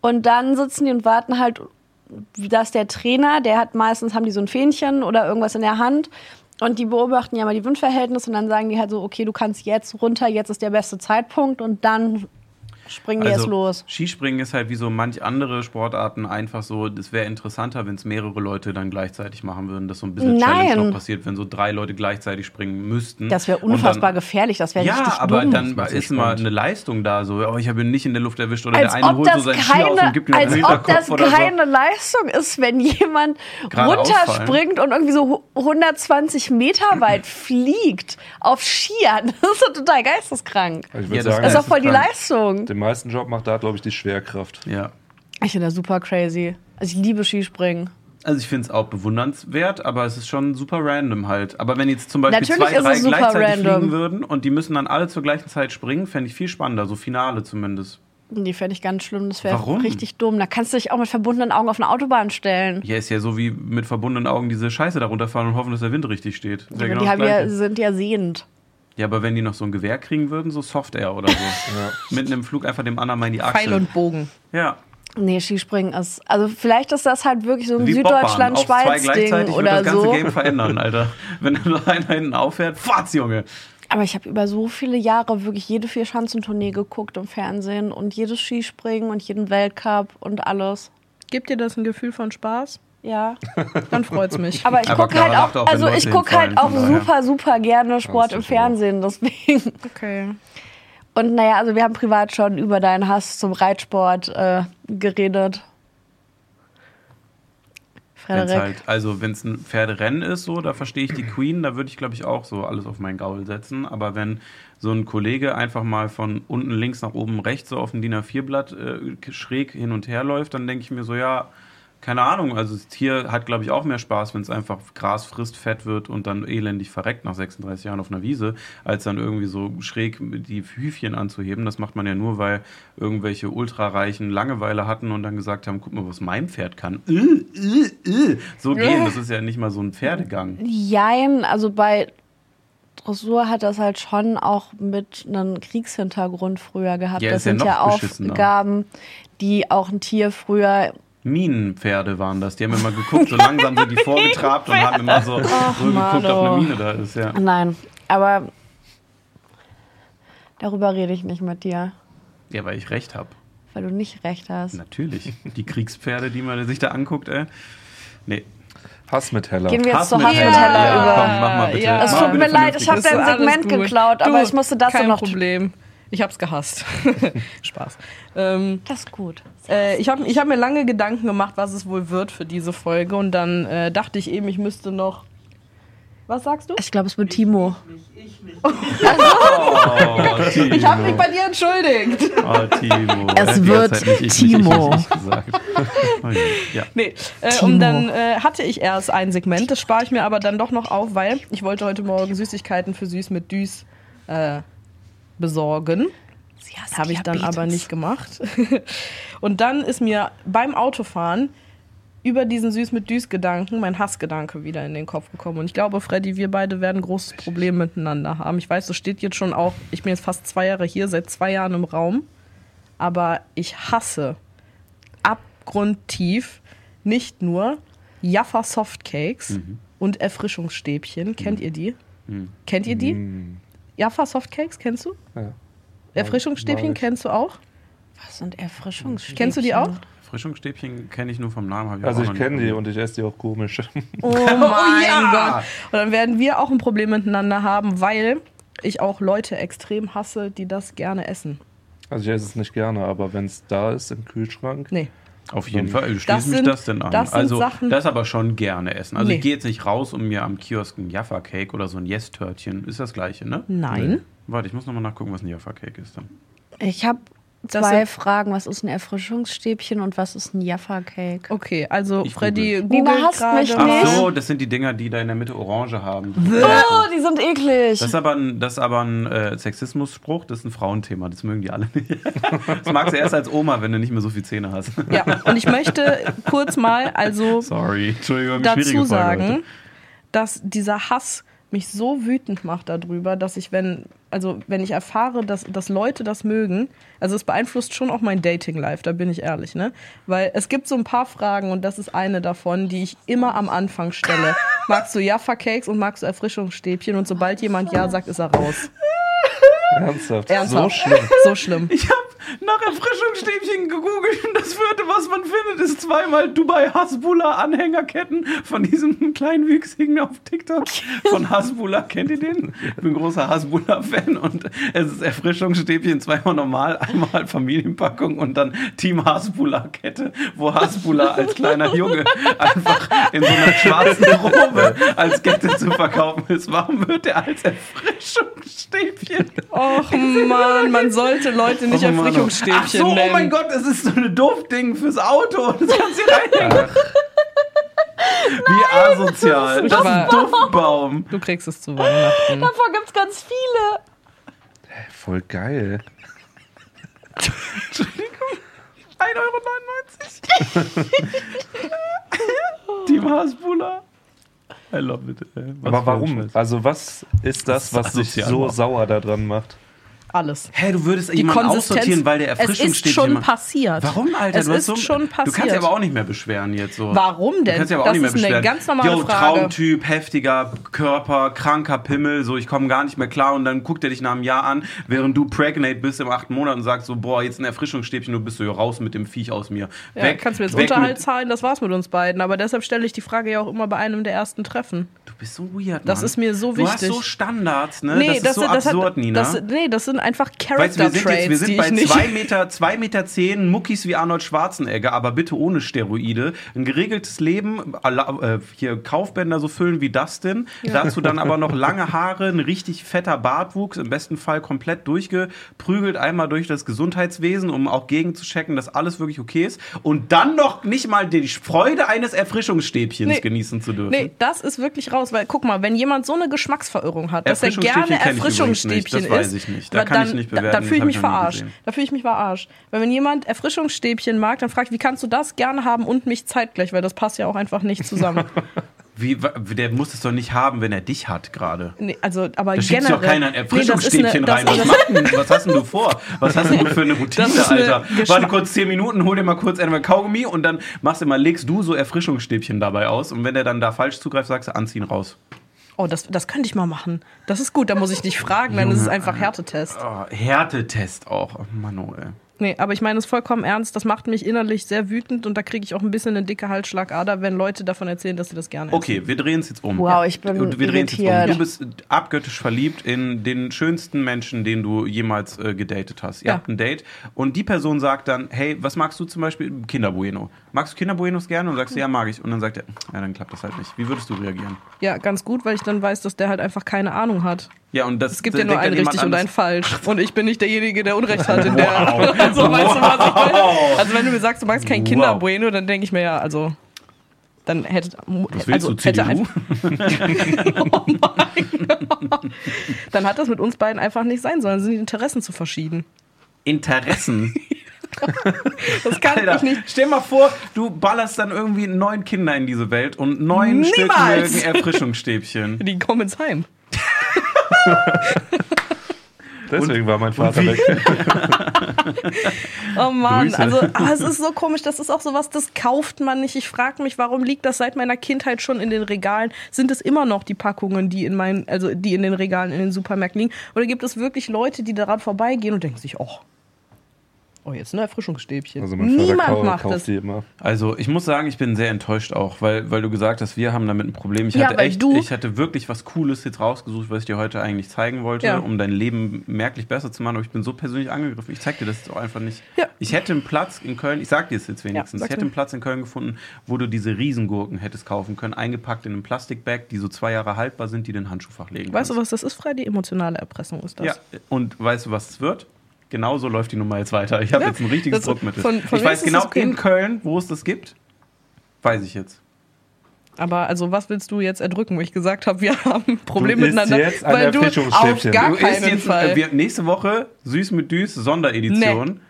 Und dann sitzen die und warten halt, dass der Trainer, der hat meistens, haben die so ein Fähnchen oder irgendwas in der Hand. Und die beobachten ja mal die Windverhältnisse und dann sagen die halt so, okay, du kannst jetzt runter, jetzt ist der beste Zeitpunkt und dann springen Also, jetzt los. Skispringen ist halt wie so manch andere Sportarten einfach so, es wäre interessanter, wenn es mehrere Leute dann gleichzeitig machen würden, dass so ein bisschen Challenge Nein. noch passiert, wenn so drei Leute gleichzeitig springen müssten. Das wäre unfassbar dann, gefährlich, das wäre Ja, richtig aber dumm. dann Das ist ist mal eine Leistung da, so, oh, ich habe ihn nicht in der Luft erwischt oder als der eine holt so das seinen Ski aus und keine, gibt ihm einen als ob das oder so. keine Leistung ist, wenn jemand Gerade runterspringt und irgendwie so 120 Meter weit <clears throat> fliegt auf Skiern. <laughs> Das ist doch total geisteskrank. Also ich Ja, würde das sagen, Das ist Ja, doch voll die. Leistung. Den meisten Job macht da, glaube ich, die Schwerkraft. Ja. Ich finde das super crazy. Also ich liebe Skispringen. Also ich finde es auch bewundernswert, aber es ist schon super random halt. Aber wenn jetzt zum Beispiel Natürlich zwei, drei gleichzeitig random. fliegen würden und die müssen dann alle zur gleichen Zeit springen, fände ich viel spannender, so Finale zumindest. Die fände ich ganz schlimm. Das wäre richtig dumm. Da kannst du dich auch mit verbundenen Augen auf eine Autobahn stellen. Ja, ist ja so wie mit verbundenen Augen diese Scheiße da runterfahren und hoffen, dass der Wind richtig steht. Ja genau die ja, sind ja sehend. Ja, aber wenn die noch so ein Gewehr kriegen würden, so Soft Air oder so. <laughs> Ja. Mitten im Flug einfach dem anderen mal in die Pfeil Achsel. und Bogen. Ja. Nee, Skispringen ist. Also vielleicht ist das halt wirklich so ein Süddeutschland-Schweiz-Ding oder das ganze so. Game verändern, Alter. Wenn da einer hinten auffährt, fatz, Junge. Aber ich habe über so viele Jahre wirklich jede Vier-Schanzentournee geguckt im Fernsehen und jedes Skispringen und jeden Weltcup und alles. Gibt dir das ein Gefühl von Spaß? Ja. Dann freut's mich. Aber ich gucke Clara halt auch, auch, also ich gucke halt auch super, super gerne Sport im. Fernsehen, deswegen. okay. Und naja, also wir haben privat schon über deinen Hass zum Reitsport äh, geredet. Wenn's Frederik. halt, also wenn es ein Pferderennen ist, so, da verstehe ich die Queen, da würde ich, glaube ich, auch so alles auf meinen Gaul setzen. Aber wenn so ein Kollege einfach mal von unten links nach oben rechts so auf dem DIN A4-Blatt äh, schräg hin und her läuft, dann denke ich mir so, ja, keine Ahnung, also das Tier hat, glaube ich, auch mehr Spaß, wenn es einfach Gras frisst, fett wird und dann elendig verreckt nach 36 Jahren auf einer Wiese, als dann irgendwie so schräg die Hüfchen anzuheben. Das macht man ja nur, weil irgendwelche Ultrareichen Langeweile hatten und dann gesagt haben, guck mal, was mein Pferd kann. Äh, äh, äh. So gehen, das ist ja nicht mal so ein Pferdegang. Jein, also bei Dressur hat das halt schon auch mit einem Kriegshintergrund früher gehabt. Ja, das ja sind ja beschissener. Aufgaben, die auch ein Tier früher. Minenpferde waren das. Die haben immer geguckt, so langsam sind die <laughs> vorgetrabt und haben immer so, so geguckt, ob eine Mine da ist. Ja. Nein, aber darüber rede ich nicht mit dir, ja, weil ich recht habe. weil du nicht recht hast. Natürlich. Die Kriegspferde, die man sich da anguckt, ey. Nee. Hass mit Heller. Gehen wir jetzt Hass zu mit Hass mit Heller. Heller Ja, über. komm, mach mal bitte. Ja. Es tut mir leid, ich habe dein Segment geklaut, aber Du, ich musste das kein noch. Problem. Ich hab's gehasst. <laughs> Spaß. Ähm, Das ist gut. äh, ich habe ich hab mir lange Gedanken gemacht, was es wohl wird für diese Folge. Und dann äh, dachte ich eben, ich müsste noch. Was sagst du? Ich glaube, es wird Timo. Oh, Timo. Ich habe mich bei dir entschuldigt. Oh, Timo. Es wird ganze Zeit nicht ich, Timo. Nicht, ich, ich gesagt. Oh, je. ja. Nee, äh, Timo. und dann äh, hatte ich erst ein Segment, das spare ich mir aber dann doch noch auf, weil ich wollte heute Morgen Süßigkeiten für Süß mit Düs äh, besorgen. Habe ich dann aber nicht gemacht. <laughs> und dann ist mir beim Autofahren über diesen Süß mit Düs-Gedanken mein Hassgedanke wieder in den Kopf gekommen. Und ich glaube, Freddy, wir beide werden ein großes Problem miteinander haben. Ich weiß, das steht jetzt schon auch, ich bin jetzt fast zwei Jahre hier, seit zwei Jahren im Raum. Aber ich hasse abgrundtief nicht nur Jaffa Softcakes und Erfrischungsstäbchen. Kennt ihr die? Kennt ihr die? Mm, Jaffa Softcakes, kennst du? ja. Erfrischungsstäbchen kennst du auch? Was sind Erfrischungsstäbchen? Kennst du die auch? Frischungsstäbchen kenne ich nur vom Namen. Ich Also ich kenne die und ich esse die auch komisch. <laughs> Oh mein ja! Gott. Und dann werden wir auch ein Problem miteinander haben, weil ich auch Leute extrem hasse, die das gerne essen. Also ich esse es nicht gerne, aber wenn es da ist im Kühlschrank, Nee. Auf jeden Fall. Ich Das schließe mich sind- das denn an. das also, Sachen- das aber schon gerne essen. Also, Nee. ich gehe jetzt nicht raus, um mir am Kiosk ein Jaffa-Cake oder so ein Yes-Törtchen. Ist das gleiche, ne? Nein. Warte, ich muss nochmal nachgucken, was ein Jaffa-Cake ist dann. Ich habe zwei sind- Fragen. Was ist ein Erfrischungsstäbchen und was ist ein Jaffa-Cake? Okay, also Ich Freddy Nina googelt hasst mich gerade. nicht. Ach so, das sind die Dinger, die da in der Mitte Orange haben. Oh, die sind eklig. Das ist aber ein, das ist aber ein äh, Sexismus-Spruch, das ist ein Frauenthema, das mögen die alle nicht. <laughs> Das magst du erst als Oma, wenn du nicht mehr so viel Zähne hast. Ja, und ich möchte kurz mal also <laughs> Sorry, Entschuldigung, dazu sagen, heute. dass dieser Hass mich so wütend macht darüber, dass ich, wenn, also wenn ich erfahre, dass, dass Leute das mögen, also es beeinflusst schon auch mein Dating-Life, da bin ich ehrlich, ne? Weil es gibt so ein paar Fragen und das ist eine davon, die ich immer am Anfang stelle. <laughs> Magst du Jaffa-Cakes und magst du Erfrischungsstäbchen? Und sobald jemand Ja sagt, ist er raus. ernsthaft, Ernsthaft. so schlimm. So schlimm. Ich habe nach Erfrischungsstäbchen gegoogelt und das vierte, was man findet, ist zweimal Dubai Hasbulla Anhängerketten von diesem kleinwüchsigen auf TikTok von Hasbulla. Kennt ihr den? Ich bin großer Hasbulla-Fan und es ist Erfrischungsstäbchen zweimal normal, einmal Familienpackung und dann Team Hasbulla-Kette, wo Hasbulla als kleiner Junge einfach in so einer schwarzen Robe als Kette zu verkaufen ist. Warum wird er als Erfrischungsstäbchen Och man, man sollte Leute nicht Oh Mann, oh. Erfrischungsstäbchen Ach so, nennen. oh mein Gott, es ist so ein Duftding fürs Auto. <laughs> Das kannst du reinhängen. Wie asozial. Das ist ein Duftbaum. Du kriegst es zu Weihnachten. Davon gibt es ganz viele. Voll geil. 1,99 Euro. Team Hasbula. I love it. ey. Was aber warum? Also was ist das, was dich so sauer daran macht? Alles. Hä, du würdest Die jemanden Konsistenz, aussortieren, weil der es ist schon passiert. Warum, Alter? Es du ist so, schon Du kannst passiert. dich aber auch nicht mehr beschweren jetzt so. Warum Du denn? kannst ja aber auch das nicht mehr ist eine beschweren. ganz normale Yo, Frage. Traumtyp, heftiger Körper, kranker Pimmel, so ich komme gar nicht mehr klar und dann guckt er dich nach einem Jahr an, während du pregnant bist im achten Monat und sagst so, boah, jetzt ein Erfrischungsstäbchen, du bist so raus mit dem Viech aus mir. Ja, weg, kannst du mir jetzt Unterhalt zahlen, das war's mit uns beiden. Aber deshalb stelle ich die Frage ja auch immer bei einem der ersten Treffen. Du bist so weird, Das Mann. ist mir so Du hast wichtig. so Standards, ne? das ist so das absurd, hat, Nina. Das, nee, das sind einfach Weißt du, wir sind, Character-Traits, jetzt, wir sind bei ich nicht... 2 Meter, zwei Meter zehn Muckis wie Arnold Schwarzenegger, aber bitte ohne Steroide. Ein geregeltes Leben, äh, hier Kaufbänder so füllen wie Dustin. Dazu dann aber noch lange Haare, ein richtig fetter Bartwuchs, im besten Fall komplett durchgeprügelt, einmal durch das Gesundheitswesen, um auch gegenzuchecken, dass alles wirklich okay ist. Und dann noch nicht mal die Freude eines Erfrischungsstäbchens Nee. genießen zu dürfen. Nee, das ist wirklich raus, weil guck mal, wenn jemand so eine Geschmacksverirrung hat, dass er gerne Erfrischungsstäbchen nicht, das weiß ist, ich nicht. Da dann, ich da, da fühle ich mich verarscht. Da fühle ich mich verarscht. Weil wenn jemand Erfrischungsstäbchen mag, dann fragt, wie kannst du das gerne haben und mich zeitgleich, weil das passt ja auch einfach nicht zusammen. <laughs> Wie, der muss es doch nicht haben, wenn er dich hat gerade. nee, also, aber Da schickt generell. doch keiner ein Erfrischungsstäbchen nee, rein. Was, denn, was hast denn du vor? Was hast denn du für eine <laughs> Routine, eine Alter? Geschmack- Warte kurz 10 Minuten, hol dir mal kurz einmal Kaugummi und dann machst du mal, legst du so Erfrischungsstäbchen dabei aus und wenn der dann da falsch zugreift, sagst du, anziehen raus. Oh, das, das könnte ich mal machen. Das ist gut, da muss ich nicht fragen, dann ist es einfach Härtetest. Oh, Härtetest auch. Oh, Mann, ey. Nee, aber ich meine es vollkommen ernst. Das macht mich innerlich sehr wütend und da kriege ich auch ein bisschen eine dicke Halsschlagader, wenn Leute davon erzählen, dass sie das gerne essen. Okay, wir drehen es jetzt um. Wow, ich bin Und wir drehen es jetzt um. Du bist abgöttisch verliebt in den schönsten Menschen, den du jemals äh, gedatet hast. Ihr Ja. habt ein Date und die Person sagt dann, hey, was magst du zum Beispiel? Kinderbueno. Magst du Kinderbuenos gerne? Und sagst du, ja, mag ich. Und dann sagt er, ja, dann klappt das halt nicht. Wie würdest du reagieren? Ja, ganz gut, weil ich dann weiß, dass der halt einfach keine Ahnung hat. Ja, und das Es gibt ja nur ein richtig und ein falsch. Und ich bin nicht derjenige, der Unrecht hat in der. Also, <laughs> weißt du, was ich meine? Also, wenn du mir sagst, du magst kein Wow. Kinderbueno, dann denke ich mir ja, also. Dann hätte. Was willst also, du, hätte einfach- <laughs> oh mein Gott. Dann hat das mit uns beiden einfach nicht sein sollen. Sind die Interessen zu verschieden. Interessen. Das kann Alter, ich nicht. stell mal vor, du ballerst dann irgendwie neun Kinder in diese Welt und neun Stück Niemals. mögen Erfrischungsstäbchen. Die kommen ins Heim. <laughs> Deswegen war mein Vater weg. Oh Mann, Grüße. also ah, es ist so komisch, das ist auch sowas, das kauft man nicht. Ich frage mich, warum liegt das seit meiner Kindheit schon in den Regalen? Sind es immer noch die Packungen, die in meinen, also die in den Regalen in den Supermärkten liegen? Oder gibt es wirklich Leute, die daran vorbeigehen und denken sich, oh, oh jetzt ein Erfrischungsstäbchen. Also mein Vater Niemand macht kauft das. die immer. Also, ich muss sagen, ich bin sehr enttäuscht auch, weil, weil du gesagt hast, wir haben damit ein Problem. Ich Ja, hatte echt, du- ich hatte wirklich was Cooles jetzt rausgesucht, was ich dir heute eigentlich zeigen wollte, Ja. um dein Leben merklich besser zu machen. Aber ich bin so persönlich angegriffen. Ich zeig dir das jetzt auch einfach nicht. Ja. Ich hätte einen Platz in Köln, ich sag dir es jetzt wenigstens, Ja, ich hätte einen Platz in Köln gefunden, wo du diese Riesengurken hättest kaufen können, eingepackt in einem Plastikbag, die so zwei Jahre haltbar sind, die du in den Handschuhfach legen Weißt du, kannst. was das ist, Frei? Die emotionale Erpressung ist das. Ja, und weißt du, was es wird? Genauso läuft die Nummer jetzt weiter. Ich habe Ja, jetzt ein richtiges das- Druckmittel. von- von ich weiß genau okay. in Köln, wo es das gibt. Weiß ich jetzt. Aber also, was willst du jetzt erdrücken, wo ich gesagt habe, wir haben ein Problem Du miteinander? jetzt ein weil du auf Erfrischungsstäbchen. gar du isst keinen jetzt, Fall. äh, wir, nächste Woche süß mit Düs Sonderedition.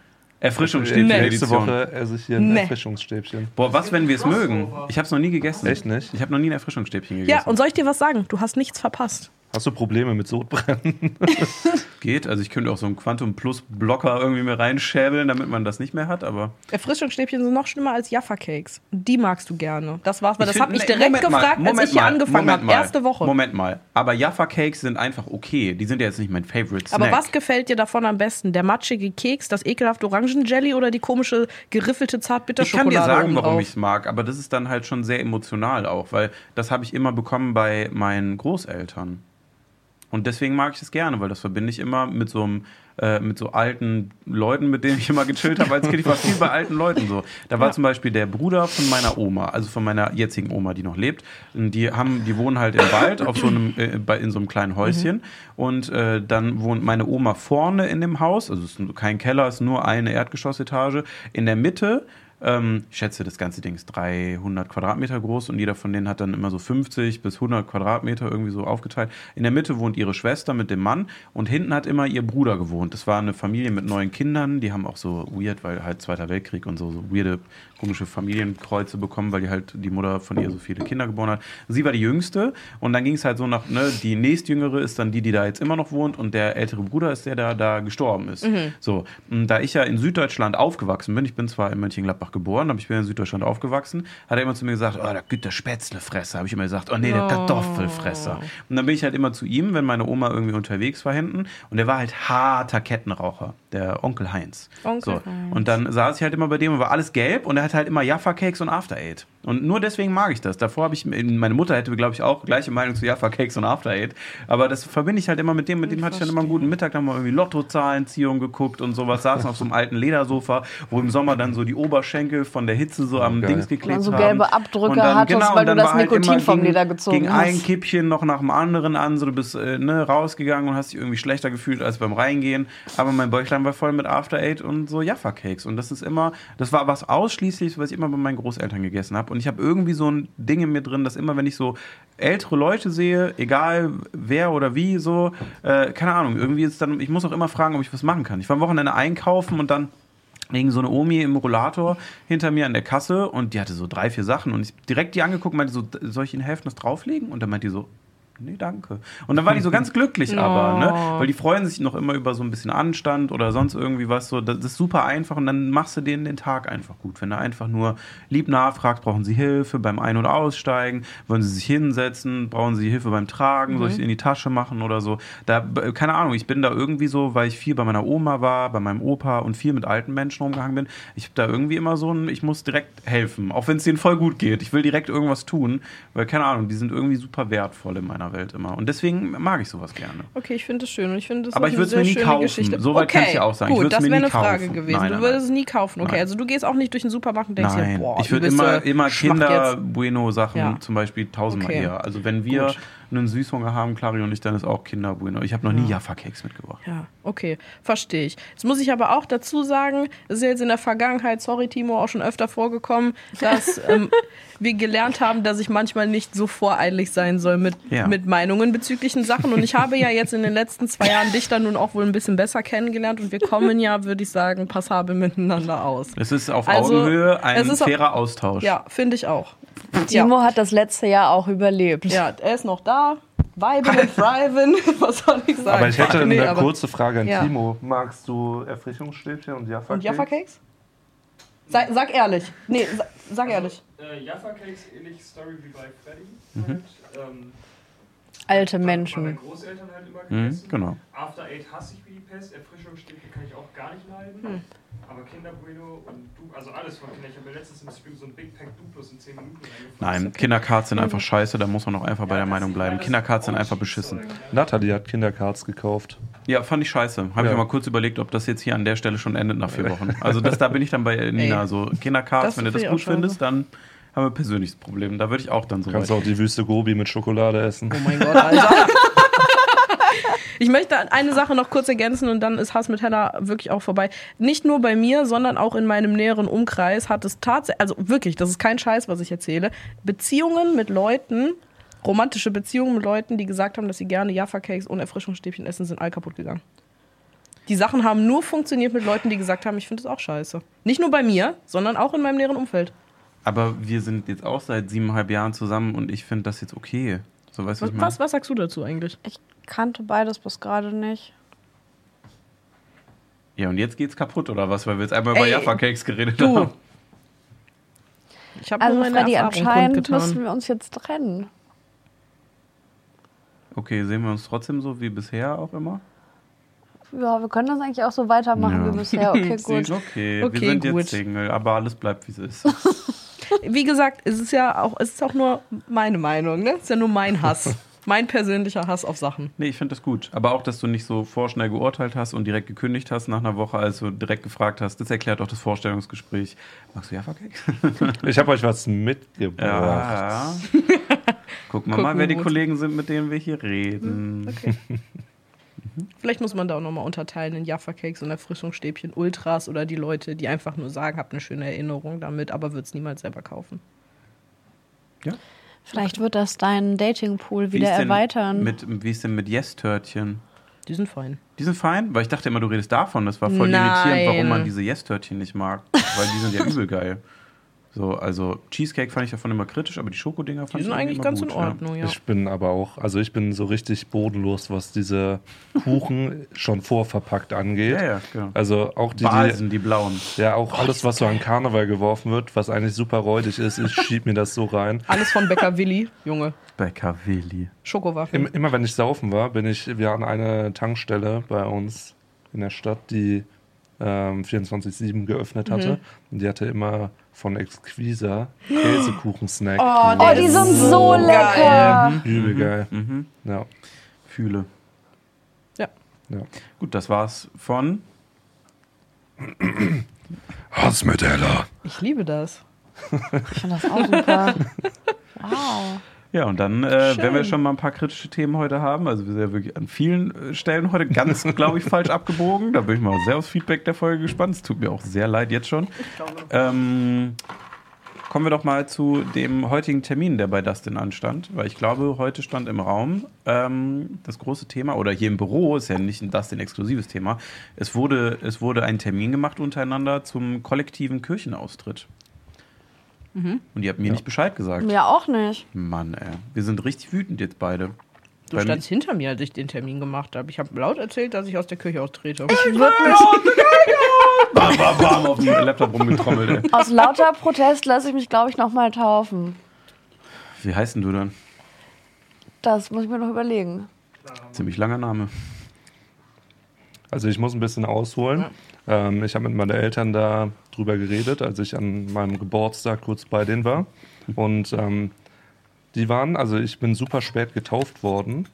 Erfrischungsstäbchen Nee. Nächste. Woche esse ich hier ein Nee. Erfrischungsstäbchen. Boah, was, wenn wir es mögen? Ich habe es noch nie gegessen. Echt nicht? Ich habe noch nie ein Erfrischungsstäbchen gegessen. ja, und soll ich dir was sagen? Du hast nichts verpasst. Hast du Probleme mit Sodbrennen? <laughs> Geht. Also ich könnte auch so einen Quantum Plus Blocker irgendwie mir reinschäbeln, damit man das nicht mehr hat, aber. Erfrischungsstäbchen sind noch schlimmer als Jaffa-Cakes. Die magst du gerne. Das war's, weil Ich das habe ich direkt Moment mal, gefragt, als Moment ich hier mal, angefangen habe. mal. Erste Woche. Moment mal. Aber Jaffa Cakes sind einfach okay. Die sind ja jetzt nicht mein Favorite Snack. Aber was gefällt dir davon am besten? Der matschige Keks, das ekelhafte Orangenjelly oder die komische geriffelte Ich kann Zartbitterschokolade dir sagen, warum ich es mag, aber das ist dann halt schon sehr emotional auch, weil das habe ich immer bekommen bei meinen Großeltern. Und deswegen mag ich es gerne, weil das verbinde ich immer mit so einem äh, mit so alten Leuten, mit denen ich immer gechillt habe als Kind. Ich war viel bei alten Leuten so. Da war zum Beispiel der Bruder von meiner Oma, also von meiner jetzigen Oma, die noch lebt. Die haben, die wohnen halt im Wald auf so einem, äh, in so einem kleinen Häuschen. Und äh, dann wohnt meine Oma vorne in dem Haus, also es ist kein Keller, es ist nur eine Erdgeschossetage. In der Mitte Ähm, ich schätze, das ganze Ding ist 300 Quadratmeter groß und jeder von denen hat dann immer so 50 bis 100 Quadratmeter irgendwie so aufgeteilt. In der Mitte wohnt ihre Schwester mit dem Mann und hinten hat immer ihr Bruder gewohnt. Das war eine Familie mit neun Kindern, die haben auch so weird, weil halt Zweiter Weltkrieg und so, so weirde, komische Familienkreuze bekommen, weil die halt die Mutter von ihr so viele Kinder geboren hat. Sie war die jüngste und dann ging es halt so nach, ne, die nächstjüngere ist dann die, die da jetzt immer noch wohnt und der ältere Bruder ist der, der da gestorben ist. So, und da ich ja in Süddeutschland aufgewachsen bin, ich bin zwar in Mönchengladbach geboren, aber ich bin in Süddeutschland aufgewachsen, hat er immer zu mir gesagt, oh, der Güter Spätzlefresser. Habe ich immer gesagt, oh nee, der Oh. Kartoffelfresser. Und dann bin ich halt immer zu ihm, wenn meine Oma irgendwie unterwegs war hinten und der war halt harter Kettenraucher, der Onkel Heinz. Onkel so. Heinz. Und dann saß ich halt immer bei dem und war alles gelb und er hatte halt immer Jaffa-Cakes und After Eight. Und nur deswegen mag ich das. Davor habe ich, meine Mutter hätte, glaube ich, auch gleiche Meinung zu Jaffa-Cakes und After Eight. Aber das verbinde ich halt immer mit dem, mit dem hatte ich dann immer einen guten Mittag, da haben wir irgendwie Lottozahlenziehung geguckt und sowas, saßen auf so einem alten Ledersofa, wo im Sommer dann so die Oberschenkel von der Hitze so am Geil. Dings geklebt Und so haben. gelbe Abdrücke Und dann- hattest, weil und du dann das war halt Nikotin immer vom ging- Leder gezogen ging hast. ein Kippchen noch nach dem anderen an, so du bist äh, ne, rausgegangen und hast dich irgendwie schlechter gefühlt als beim Reingehen. Aber mein Bäuchlein war voll mit After Eight und so Jaffa-Cakes. Und das ist immer, das war was ausschließlich, was ich immer bei meinen Großeltern gegessen habe. Und ich habe irgendwie so ein Ding in mir drin, dass immer, wenn ich so ältere Leute sehe, egal wer oder wie, so, äh, keine Ahnung, irgendwie ist dann, ich muss auch immer fragen, ob ich was machen kann. Ich war am Wochenende einkaufen und dann Wegen so eine Omi im Rollator hinter mir an der Kasse und die hatte so drei, vier Sachen und ich direkt die angeguckt und meinte so, soll ich Ihnen helfen, das drauflegen? Und dann meinte die so, nee, danke. Und dann war die so ganz glücklich <laughs> aber, ne? Weil die freuen sich noch immer über so ein bisschen Anstand oder sonst irgendwie was so. Das ist super einfach und dann machst du denen den Tag einfach gut. Wenn du einfach nur lieb nachfragst, brauchen sie Hilfe beim Ein- oder Aussteigen, wollen sie sich hinsetzen, brauchen sie Hilfe beim Tragen, soll ich in die Tasche machen oder so. Da, keine Ahnung, ich bin da irgendwie so, weil ich viel bei meiner Oma war, bei meinem Opa und viel mit alten Menschen rumgehangen bin. Ich habe da irgendwie immer so ein, ich muss direkt helfen, auch wenn es denen voll gut geht. Ich will direkt irgendwas tun, weil keine Ahnung, die sind irgendwie super wertvoll in meiner Welt immer. Und deswegen mag ich sowas gerne. Okay, ich finde es schön und ich finde das Aber ich würd's sehr mir nie kaufen. Geschichte. So weit okay, kann ich auch sagen. Gut, das wäre eine Frage kaufen. gewesen. Nein, du würdest es nie kaufen. Okay, Nein. also du gehst auch nicht durch den Supermarkt und denkst dir, boah, ich würde immer, immer Schmacht Kinder jetzt. Bueno Sachen Ja. zum Beispiel tausendmal Okay. eher. Also wenn wir Gut. Einen Süßhunger haben, Clary und ich, dann ist auch Kinder Bueno. Ich habe noch nie Jaffa Cakes mitgebracht. Ja, okay, verstehe ich. Jetzt muss ich aber auch dazu sagen, es ist ja jetzt in der Vergangenheit, sorry Timo, auch schon öfter vorgekommen, dass <laughs> ähm, wir gelernt haben, dass ich manchmal nicht so voreilig sein soll mit, Ja. mit Meinungen bezüglichen Sachen. Und ich habe ja jetzt in den letzten zwei Jahren dich dann nun auch wohl ein bisschen besser kennengelernt und wir kommen ja, würde ich sagen, passabel miteinander aus. Es ist auf Also, Augenhöhe ein fairer Austausch. Ja, finde ich auch. Timo hat das letzte Jahr auch überlebt. Ja, er ist noch da. Weiben und <laughs> Thriven, <laughs> was soll ich sagen? Aber ich hätte Nee, eine kurze Frage an Ja. Timo. Magst du Erfrischungsstäbchen und Jaffa? Und Jaffa Cakes? Sag, sag ehrlich. Nee, sag, sag ehrlich. Äh, Jaffa Cakes, ähnlich Story wie bei Freddy. Mhm. Halt, ähm, Alte Menschen. meinen Großeltern halt immer Mhm, genau. After Eight hasse ich wie die Pest. Erfrischungsstäbchen kann ich auch gar nicht leiden. Hm. Aber Kinder Bueno und du, also alles von Kinder. Ich habe mir letztens im Stream so ein Big Pack Duplos in 10 Minuten. Nein, Kindercards sind einfach scheiße, da muss man auch einfach bei der Meinung bleiben. Kindercards sind einfach beschissen. Nathalie hat Kindercards gekauft. Ja, fand ich scheiße. Habe Ja. ich mal kurz überlegt, ob das jetzt hier an der Stelle schon endet nach vier <laughs> Wochen. Also das, da bin ich dann bei Nina. Ey. So Kindercards, wenn du das gut findest, dann haben wir ein persönliches Problem. Da würde ich auch dann so Kannst weit. auch die Wüste Gobi mit Schokolade essen. Oh mein Gott, Alter. <laughs> Ich möchte eine Sache noch kurz ergänzen und dann ist Hass mit Hella wirklich auch vorbei. Nicht nur bei mir, sondern auch in meinem näheren Umkreis hat es tatsächlich, also wirklich, das ist kein Scheiß, was ich erzähle, Beziehungen mit Leuten, romantische Beziehungen mit Leuten, die gesagt haben, dass sie gerne Jaffa-Cakes und Erfrischungsstäbchen essen, sind all kaputt gegangen. Die Sachen haben nur funktioniert mit Leuten, die gesagt haben, ich finde es auch scheiße. Nicht nur bei mir, sondern auch in meinem näheren Umfeld. Aber wir sind jetzt auch seit siebeneinhalb Jahren zusammen und ich finde das jetzt okay. So weißt du, was ich was, was sagst du dazu eigentlich? Ich kannte beides bis gerade nicht. Ja, und jetzt geht's kaputt, oder was? Weil wir jetzt einmal über Ey, Jaffa Cakes geredet du. haben. Ich habe Also nur meine Freddy, Erfahrung anscheinend kundgetan. müssen wir uns jetzt trennen. Okay, sehen wir uns trotzdem so wie bisher auch immer? Ja, wir können das eigentlich auch so weitermachen Ja. wie bisher. Okay, Sie- <laughs> gut. Okay, Okay, wir sind gut. jetzt Single, aber alles bleibt wie es ist. <laughs> Wie gesagt, es ist ja auch, es ist auch nur meine Meinung, ne? Es ist ja nur mein Hass. <laughs> mein persönlicher Hass auf Sachen. Nee, ich finde das gut. Aber auch, dass du nicht so vorschnell geurteilt hast und direkt gekündigt hast nach einer Woche, als du direkt gefragt hast. Das erklärt auch das Vorstellungsgespräch. Magst du Jaffa Cakes? Ich habe euch was mitgebracht. Ja. Gucken wir mal, Gucken wer die. Kollegen sind, mit denen wir hier reden. Okay. Vielleicht muss man da auch nochmal unterteilen in Jaffa-Cakes und Erfrischungsstäbchen, Ultras oder die Leute, die einfach nur sagen, habt eine schöne Erinnerung damit, aber wird es niemals selber kaufen. Vielleicht wird das deinen Datingpool Wie wieder denn erweitern. Mit, wie ist denn mit Yes-Törtchen? Die sind fein. Die sind fein? Weil ich dachte immer, du redest davon. Das war voll Nein. irritierend, warum man diese Yes-Törtchen nicht mag. Weil die sind ja <laughs> übel geil. So, also Cheesecake fand ich davon immer kritisch, aber die Schokodinger fand Die sind ich eigentlich immer ganz gut, in Ordnung, ja. Ich bin aber auch, also ich bin so richtig bodenlos, was diese Kuchen <laughs> schon vorverpackt angeht. Ja, ja, genau. Also auch die, Basen, die die blauen. ja auch alles, was so an Karneval geworfen wird, was eigentlich super räudig ist, ich schieb mir das so rein. <laughs> Alles von Bäcker Willi, Junge. Bäcker Willi. Schokowaffen. Im, immer wenn ich saufen war, bin ich, wir hatten eine Tankstelle bei uns in der Stadt, die ähm, 24-7 geöffnet hatte. Und die hatte immer von Exquisa Käsekuchen-Snack. Oh, oh, die sind so so lecker. Übel geil. Mhm. Ja, Fühle. Ja. ja. Gut, das war's von. <clears throat> Hassmetaller. Ich liebe das. Ich finde das auch super. <laughs> Wow. Ja, und dann, äh, wenn wir schon mal ein paar kritische Themen heute haben, also wir sind ja wirklich an vielen äh, Stellen heute ganz, glaube ich, falsch <laughs> abgebogen. Da bin ich mal sehr aufs Feedback der Folge gespannt. Es tut mir auch sehr leid jetzt schon. Ähm, kommen wir doch mal zu dem heutigen Termin, der bei Dustin anstand, weil ich glaube, heute stand im Raum ähm, das große Thema, oder hier im Büro, ist ja nicht ein Dustin-exklusives Thema, es wurde, es wurde ein Termin gemacht untereinander zum kollektiven Kirchenaustritt. Und ihr habt mir nicht Bescheid gesagt. Mir auch nicht. Mann, ey. Wir sind richtig wütend jetzt beide. Du Bei standst hinter mir, als ich den Termin gemacht habe. Ich habe laut erzählt, dass ich aus der Küche austrete. Ich würde mich <laughs> Bam, bam, bam auf dem Laptop rumgetrommelt, ey. aus lauter Protest lasse ich mich, glaube ich, nochmal taufen. Wie heißt denn du dann? Das muss ich mir noch überlegen. Ziemlich langer Name. Also ich muss ein bisschen ausholen. Ähm, ich habe mit meinen Eltern da drüber geredet, als ich an meinem Geburtstag kurz bei denen war. Und ähm, die waren, also ich bin super spät getauft worden.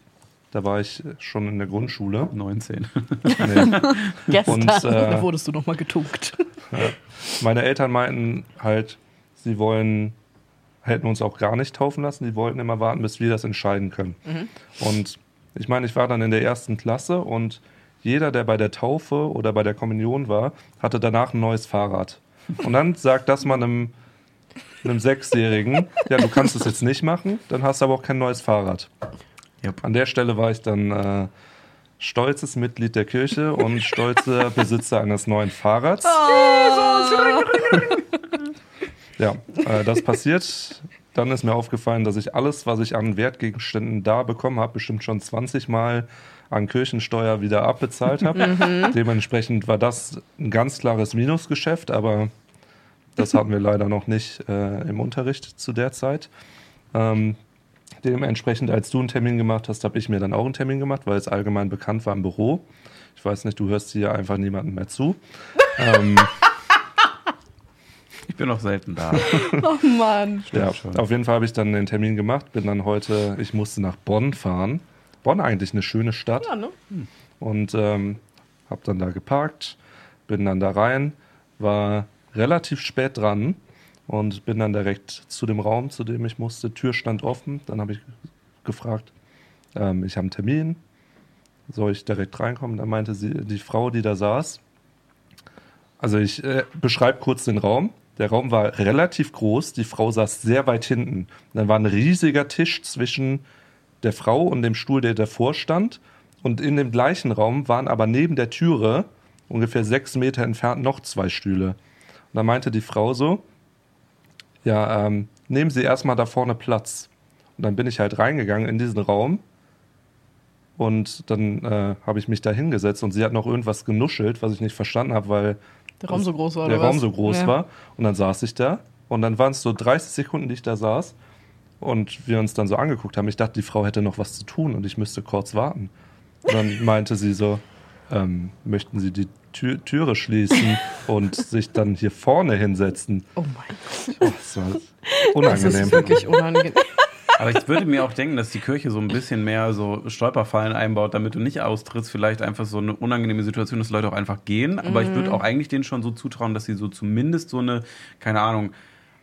Da war ich schon in der Grundschule. 19. Nee. <laughs> Gestern. Und Da äh, wurdest du nochmal getunkt. <laughs> meine Eltern meinten halt, sie wollen, hätten uns auch gar nicht taufen lassen. Die wollten immer warten, bis wir das entscheiden können. Und ich meine, ich war dann in der ersten Klasse und jeder, der bei der Taufe oder bei der Kommunion war, hatte danach ein neues Fahrrad. Und dann sagt das mal einem, einem Sechsjährigen, ja, du kannst es jetzt nicht machen, dann hast du aber auch kein neues Fahrrad. Yep. An der Stelle war ich dann äh, stolzes Mitglied der Kirche und stolzer Besitzer eines neuen Fahrrads. Ja, äh, das passiert. Dann ist mir aufgefallen, dass ich alles, was ich an Wertgegenständen da bekommen habe, bestimmt schon 20 Mal an Kirchensteuer wieder abbezahlt habe. <laughs> Dementsprechend war das ein ganz klares Minusgeschäft, aber das hatten wir leider noch nicht äh, im Unterricht zu der Zeit. Ähm, dementsprechend, als du einen Termin gemacht hast, habe ich mir dann auch einen Termin gemacht, weil es allgemein bekannt war im Büro. Ich weiß nicht, du hörst hier einfach niemandem mehr zu. <laughs> ähm, Ich bin noch selten da. <laughs> Oh Mann. Ja, schon. auf jeden Fall habe ich dann den Termin gemacht, bin dann heute, ich musste nach Bonn fahren. Bonn eigentlich eine schöne Stadt Ja, ne? und ähm, habe dann da geparkt, bin dann da rein, war relativ spät dran und bin dann direkt zu dem Raum, zu dem ich musste. Tür stand offen, dann habe ich gefragt, ähm, ich habe einen Termin, soll ich direkt reinkommen? Dann meinte sie, die Frau, die da saß, also ich äh, beschreibe kurz den Raum. Der Raum war relativ groß, die Frau saß sehr weit hinten. Dann war ein riesiger Tisch zwischen der Frau und dem Stuhl, der davor stand. Und in dem gleichen Raum waren aber neben der Türe, ungefähr sechs Meter entfernt, noch zwei Stühle. Und da meinte die Frau so, ja, ähm, nehmen Sie erstmal da vorne Platz. Und dann bin ich halt reingegangen in diesen Raum. Und dann äh, habe ich mich da hingesetzt und sie hat noch irgendwas genuschelt, was ich nicht verstanden habe, weil Der Raum so groß war, der Raum was? so groß Ja. war. Und dann saß ich da und dann waren es so 30 Sekunden, die ich da saß und wir uns dann so angeguckt haben. Ich dachte, die Frau hätte noch was zu tun und ich müsste kurz warten. Und dann <laughs> meinte sie so, ähm, möchten Sie die Tür, Türe schließen und <laughs> sich dann hier vorne hinsetzen? Oh mein Gott. Oh, das war Das unangenehm. ist wirklich <laughs> unangenehm. Aber ich würde mir auch denken, dass die Kirche so ein bisschen mehr so Stolperfallen einbaut, damit du nicht austrittst. Vielleicht einfach so eine unangenehme Situation, dass Leute auch einfach gehen. Aber ich würde auch eigentlich denen schon so zutrauen, dass sie so zumindest so eine, keine Ahnung,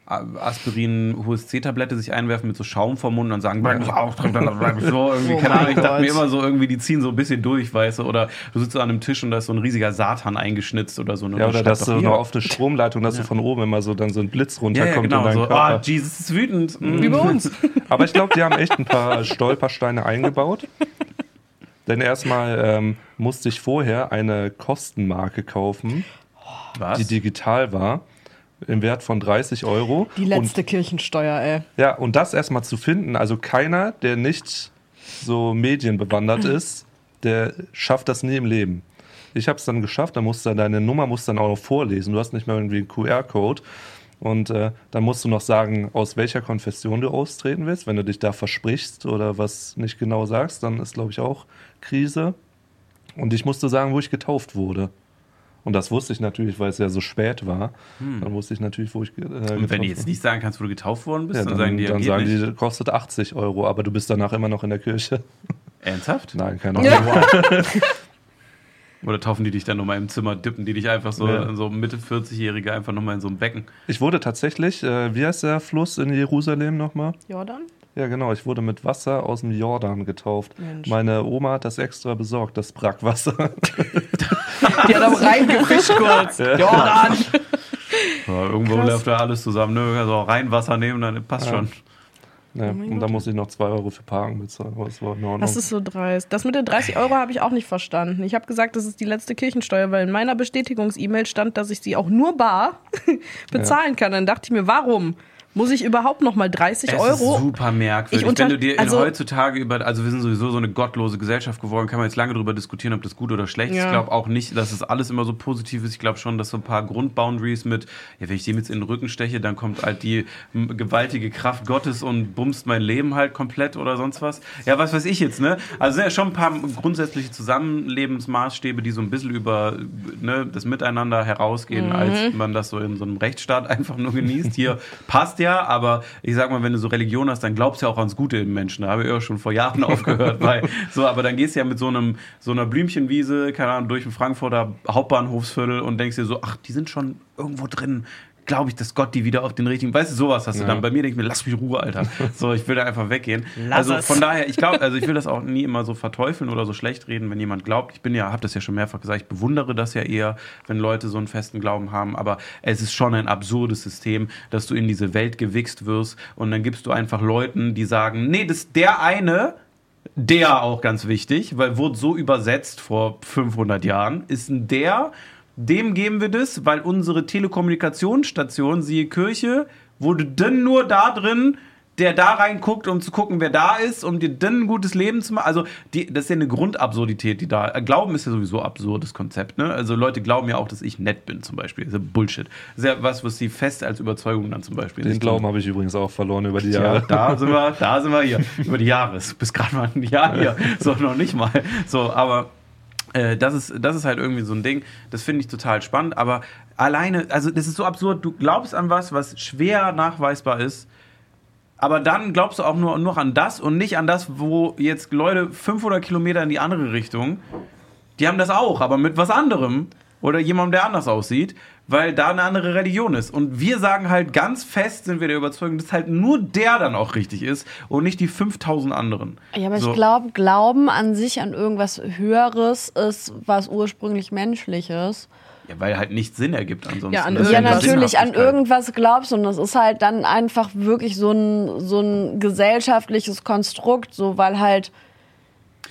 Aspirin, HSC-Tablette sich einwerfen mit so Schaum vom Mund und sagen, bleib auf, bleib so. Irgendwie, <laughs> Oh keine Ahnung, ich dachte mir immer so, irgendwie, die ziehen so ein bisschen durch, weißt du, oder du sitzt so an einem Tisch und da ist so ein riesiger Satan eingeschnitzt oder so. Und Ja, dann oder dass du noch auf eine Stromleitung, dass du von oben immer so dann so ein Blitz ja, runterkommt ja, genau, in deinen so, Körper. ah, Jesus ist wütend. Mm. Wie bei uns. <laughs> Aber ich glaube, die haben echt ein paar Stolpersteine eingebaut. Denn erstmal ähm, musste ich vorher eine Kostenmarke kaufen, Was? die digital war, im Wert von 30 Euro. Die letzte Kirchensteuer, ey. Und, ja, und das erstmal zu finden, also keiner, der nicht so medienbewandert <clears throat> ist, der schafft das nie im Leben. Ich habe es dann geschafft, da musst du deine Nummer musst dann auch noch vorlesen. Du hast nicht mehr irgendwie einen QR-Code. Und äh, dann musst du noch sagen, aus welcher Konfession du austreten willst. Wenn du dich da versprichst oder was nicht genau sagst, dann ist, glaube ich, auch Krise. Und ich musste sagen, wo ich getauft wurde. Und das wusste ich natürlich, weil es ja so spät war. Dann wusste ich natürlich, wo ich äh, und wenn du jetzt nicht sagen kannst, wo du getauft worden bist, Ja, dann, dann, sagen die, ja, dann sagen nicht. die, kostet 80 Euro, aber du bist danach immer noch in der Kirche. Ernsthaft? Nein, keine Ahnung. Ja. <laughs> Oder taufen die dich dann nochmal im Zimmer, dippen die dich einfach so, Ja. so Mitte 40-Jährige einfach nochmal in so ein Becken. Ich wurde tatsächlich, äh, wie heißt der Fluss in Jerusalem nochmal? Jordan? Ja, genau, ich wurde mit Wasser aus dem Jordan getauft. Mensch. Meine Oma hat das extra besorgt, das Brackwasser. Die hat auch reingefischt kurz. Jordan! Ja, irgendwo Krass. läuft da alles zusammen. Ne? Also auch rein Wasser nehmen, dann passt Ja. schon. ja, mein und da muss ich noch 2 Euro für Parken bezahlen, aber das war in Ordnung. Das ist so dreist. Das mit den 30 Euro habe ich auch nicht verstanden. Ich habe gesagt, das ist die letzte Kirchensteuer, weil in meiner Bestätigungs-E-Mail stand, dass ich sie auch nur bar <laughs> bezahlen kann. Dann dachte ich mir, warum muss ich überhaupt noch mal 30 Es Euro? ist super merkwürdig. Ich unter- Wenn du dir also- heutzutage über, also wir sind sowieso so eine gottlose Gesellschaft geworden, kann man jetzt lange darüber diskutieren, ob das gut oder schlecht ist. Ja. Ich glaube auch nicht, dass es alles immer so positiv ist. Ich glaube schon, dass so ein paar Grundboundaries mit, ja, wenn ich dem jetzt in den Rücken steche, dann kommt halt die gewaltige Kraft Gottes und bumst mein Leben halt komplett oder sonst was. Ja, was weiß ich jetzt, ne? Also ja, schon ein paar grundsätzliche Zusammenlebensmaßstäbe, die so ein bisschen über ne, das Miteinander herausgehen, als man das so in so einem Rechtsstaat <laughs> einfach nur genießt. Hier passt ja, aber ich sag mal, wenn du so Religion hast, dann glaubst du ja auch ans Gute im Menschen. Da habe ich ja schon vor Jahren <laughs> aufgehört. Weil, so, aber dann gehst du ja mit so einem so einer Blümchenwiese, keine Ahnung, durch ein Frankfurter Hauptbahnhofsviertel und denkst dir so, ach, die sind schon irgendwo drin. Glaube ich, dass Gott die wieder auf den richtigen, weißt du, sowas hast du Ja. dann. Bei mir denke ich mir, lass mich Ruhe, Alter. So, ich will da einfach weggehen. Lass also es. von daher, ich glaube, also ich will das auch nie immer so verteufeln oder so schlecht reden, wenn jemand glaubt. Ich bin ja, habe das ja schon mehrfach gesagt, ich bewundere das ja eher, wenn Leute so einen festen Glauben haben. Aber es ist schon ein absurdes System, dass du in diese Welt gewichst wirst und dann gibst du einfach Leuten, die sagen, nee, das der eine, der auch ganz wichtig, weil wurde so übersetzt vor 500 Jahren, ist ein der, dem geben wir das, weil unsere Telekommunikationsstation, siehe Kirche, wurde dann nur da drin, der da reinguckt, um zu gucken, wer da ist, um dir dann ein gutes Leben zu machen. Also, die, das ist ja eine Grundabsurdität, die da. Glauben ist ja sowieso absurdes Konzept, ne? Also, Leute glauben ja auch, dass ich nett bin, zum Beispiel. Das ist ja Bullshit. Das ist ja was, was sie fest als Überzeugung dann zum Beispiel Den Glauben habe ich übrigens auch verloren über die Ja, Jahre. da <laughs> sind wir, da sind wir hier. Über die Jahre. Du bist gerade mal ein Jahr hier. <laughs> So, noch nicht mal. So, aber das, ist, das ist halt irgendwie so ein Ding. Das finde ich total spannend. Aber alleine, also das ist so absurd. Du glaubst an was, was schwer nachweisbar ist. Aber dann glaubst du auch nur noch an das und nicht an das, wo jetzt Leute 500 Kilometer in die andere Richtung, die haben das auch, aber mit was anderem oder jemandem, der anders aussieht, weil da eine andere Religion ist. Und wir sagen halt ganz fest, sind wir der Überzeugung, dass halt nur der dann auch richtig ist und nicht die 5000 anderen. Ja, aber So. ich glaube, Glauben an sich an irgendwas Höheres ist was ursprünglich Menschliches. Ja, weil halt nichts Sinn ergibt ansonsten. Ja, an Ja, natürlich, an irgendwas glaubst und das ist halt dann einfach wirklich so ein, so ein gesellschaftliches Konstrukt, so weil halt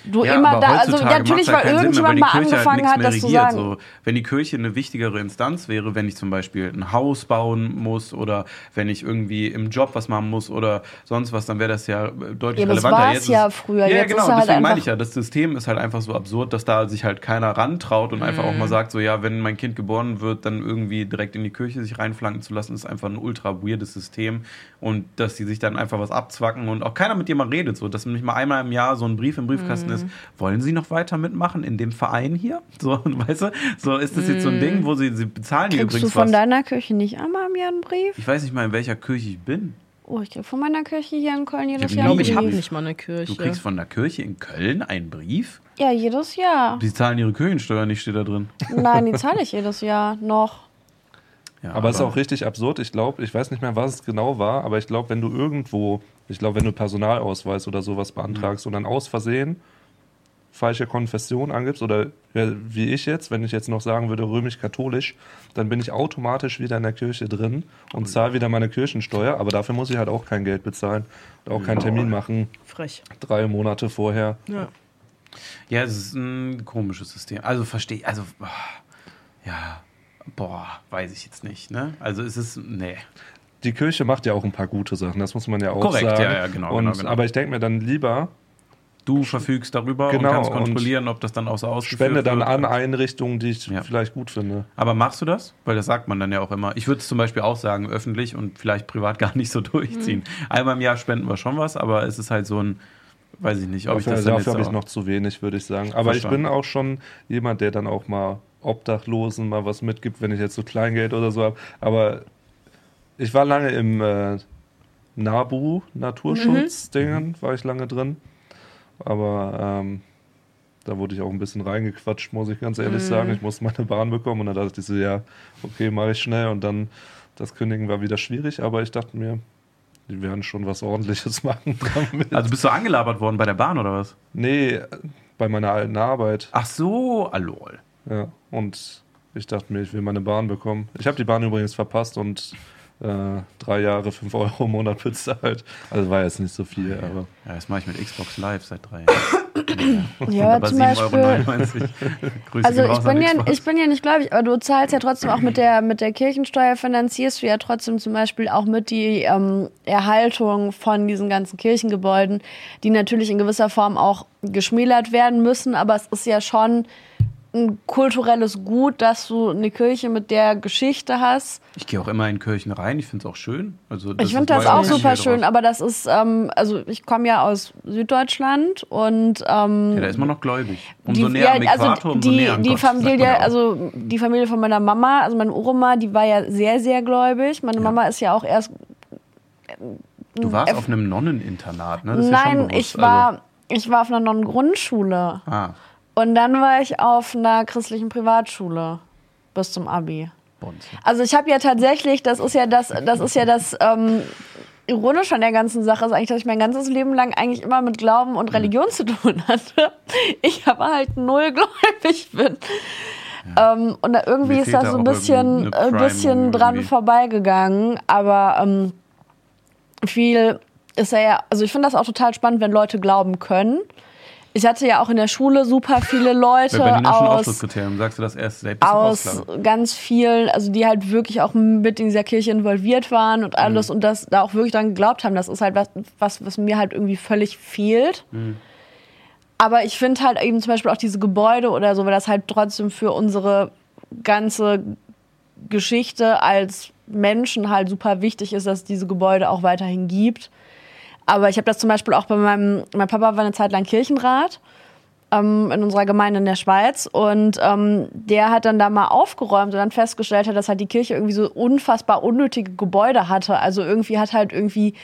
du Ja, immer aber da, also heutzutage ja, natürlich, weil halt Sinn mehr, irgendjemand weil mal Kirche angefangen nichts hat, das zu regiert. sagen. So, wenn die Kirche eine wichtigere Instanz wäre, wenn ich zum Beispiel ein Haus bauen muss oder wenn ich irgendwie im Job was machen muss oder sonst was, dann wäre das ja deutlich Ja, das relevanter. war's Jetzt ja ist- früher. Ja, Jetzt genau, halt deswegen meine einfach- ich ja, das System ist halt einfach so absurd, dass da sich halt keiner rantraut und einfach auch Mhm. mal sagt, so ja, wenn mein Kind geboren wird, dann irgendwie direkt in die Kirche sich reinflanken zu lassen, ist einfach ein ultra weirdes System und dass die sich dann einfach was abzwacken und auch keiner mit dir mal redet, so dass nicht mal einmal im Jahr so ein Brief im Briefkasten Mhm. ist, wollen sie noch weiter mitmachen in dem Verein hier? <laughs> So, weißt du, so ist das jetzt so ein Ding, wo sie, sie bezahlen dir Mhm. Kriegst du übrigens von was. deiner Kirche nicht einmal im Jahr einen Brief? Ich weiß nicht mal, in welcher Kirche ich bin. Oh, ich krieg von meiner Kirche hier in Köln jedes hab Jahr einen glaube, ich Brief. habe Brief. nicht mal eine Kirche. Du kriegst von der Kirche in Köln einen Brief? Ja, jedes Jahr. Die zahlen ihre Kirchensteuer nicht, steht da drin. Nein, die zahle ich jedes Jahr noch. Ja, aber es ist auch richtig absurd. Ich glaube, ich weiß nicht mehr, was es genau war, aber ich glaube, wenn du irgendwo, ich glaube, wenn du Personalausweis oder sowas beantragst und dann aus Versehen falsche Konfession angibst oder ja, wie ich jetzt, wenn ich jetzt noch sagen würde römisch-katholisch, dann bin ich automatisch wieder in der Kirche drin und zahle wieder meine Kirchensteuer, aber dafür muss ich halt auch kein Geld bezahlen und auch keinen Termin machen, Frech. drei Monate vorher. Ja. Ja, es ist ein komisches System. Also verstehe ich, also boah, ja, boah, weiß ich jetzt nicht, ne? Also es ist, nee. Die Kirche macht ja auch ein paar gute Sachen, das muss man ja auch Korrekt, sagen. ja, ja, genau, Und, genau, genau. Aber ich denke mir dann lieber, Du verfügst darüber Genau, und kannst und kontrollieren, ob das dann auch so ausgeführt spende dann wird. an Einrichtungen, die ich Ja. vielleicht gut finde. Aber machst du das? Weil das sagt man dann ja auch immer. Ich würde es zum Beispiel auch sagen, öffentlich und vielleicht privat <laughs> gar nicht so durchziehen. Einmal im Jahr spenden wir schon was, aber es ist halt so ein, weiß ich nicht, ob ich Dafür, das dann dafür habe ich noch zu wenig, würde ich sagen. Aber ich Verstanden. bin auch schon jemand, der dann auch mal Obdachlosen mal was mitgibt, wenn ich jetzt so Kleingeld oder so habe. Aber ich war lange im äh, NABU, Naturschutz-Dingen, war ich lange drin. Aber ähm, da wurde ich auch ein bisschen reingequatscht, muss ich ganz ehrlich sagen. Ich musste meine Bahn bekommen und dann dachte ich so, ja, okay, mache ich schnell. Und dann das Kündigen war wieder schwierig, aber ich dachte mir, die werden schon was ordentliches <laughs> machen damit. Also bist du angelabert worden bei der Bahn oder was? Nee, bei meiner alten Arbeit. Ach so, alol. Ja, und ich dachte mir, ich will meine Bahn bekommen. Ich habe die Bahn übrigens verpasst und äh, drei Jahre, fünf Euro im Monat bezahlt. Also war jetzt nicht so viel, aber Ja, das mache ich mit Xbox Live seit drei Jahren. Ja, aber zum Beispiel. 7,99 Euro. Grüße Also ich bin, ja, ich bin ja nicht gläubig, aber du zahlst ja trotzdem auch mit der, mit der Kirchensteuer, finanzierst du ja trotzdem zum Beispiel auch mit die ähm, Erhaltung von diesen ganzen Kirchengebäuden, die natürlich in gewisser Form auch geschmälert werden müssen, aber es ist ja schon ein kulturelles Gut, dass du eine Kirche mit der Geschichte hast. Ich gehe auch immer in Kirchen rein, ich finde es auch schön. Also, Ich finde das ja auch super schön, aber das ist, ähm, also ich komme ja aus Süddeutschland und ähm, Ja, da ist man noch gläubig. Umso die, näher ja, am Äquator, also umso die, näher an die Gott, Familie, ja also die Familie von meiner Mama, also meine Uroma, die war ja sehr, sehr gläubig. Meine Mama ist ja auch erst. Du warst auf einem Nonneninternat, ne? Das ja Nein, bewusst. ich war, ich war auf einer Nonnengrundschule Also, ah, und dann war ich auf einer christlichen Privatschule bis zum Abi. Also ich habe ja tatsächlich, das ist ja das, das ist ja das ähm, Ironische an der ganzen Sache, ist eigentlich, dass ich mein ganzes Leben lang eigentlich immer mit Glauben und Religion zu tun hatte. Ich aber halt null gläubig bin. Ähm, und da irgendwie ist das da so ein bisschen, ein bisschen dran irgendwie. vorbeigegangen. Aber ähm, viel ist ja, ja, also ich finde das auch total spannend, wenn Leute glauben können. Ich hatte ja auch in der Schule super viele Leute aus sagst du das erst selbst aus ganz vielen, also die halt wirklich auch mit in dieser Kirche involviert waren und alles Mhm. und das da auch wirklich dran geglaubt haben. Das ist halt was, was, was mir halt irgendwie völlig fehlt. Mhm. Aber ich finde halt eben zum Beispiel auch diese Gebäude oder so, weil das halt trotzdem für unsere ganze Geschichte als Menschen halt super wichtig ist, dass es diese Gebäude auch weiterhin gibt. Aber ich habe das zum Beispiel auch bei meinem, mein Papa war eine Zeit lang Kirchenrat ähm, in unserer Gemeinde in der Schweiz und ähm, der hat dann da mal aufgeräumt und dann festgestellt hat, dass halt die Kirche irgendwie so unfassbar unnötige Gebäude hatte. Also irgendwie hat halt irgendwie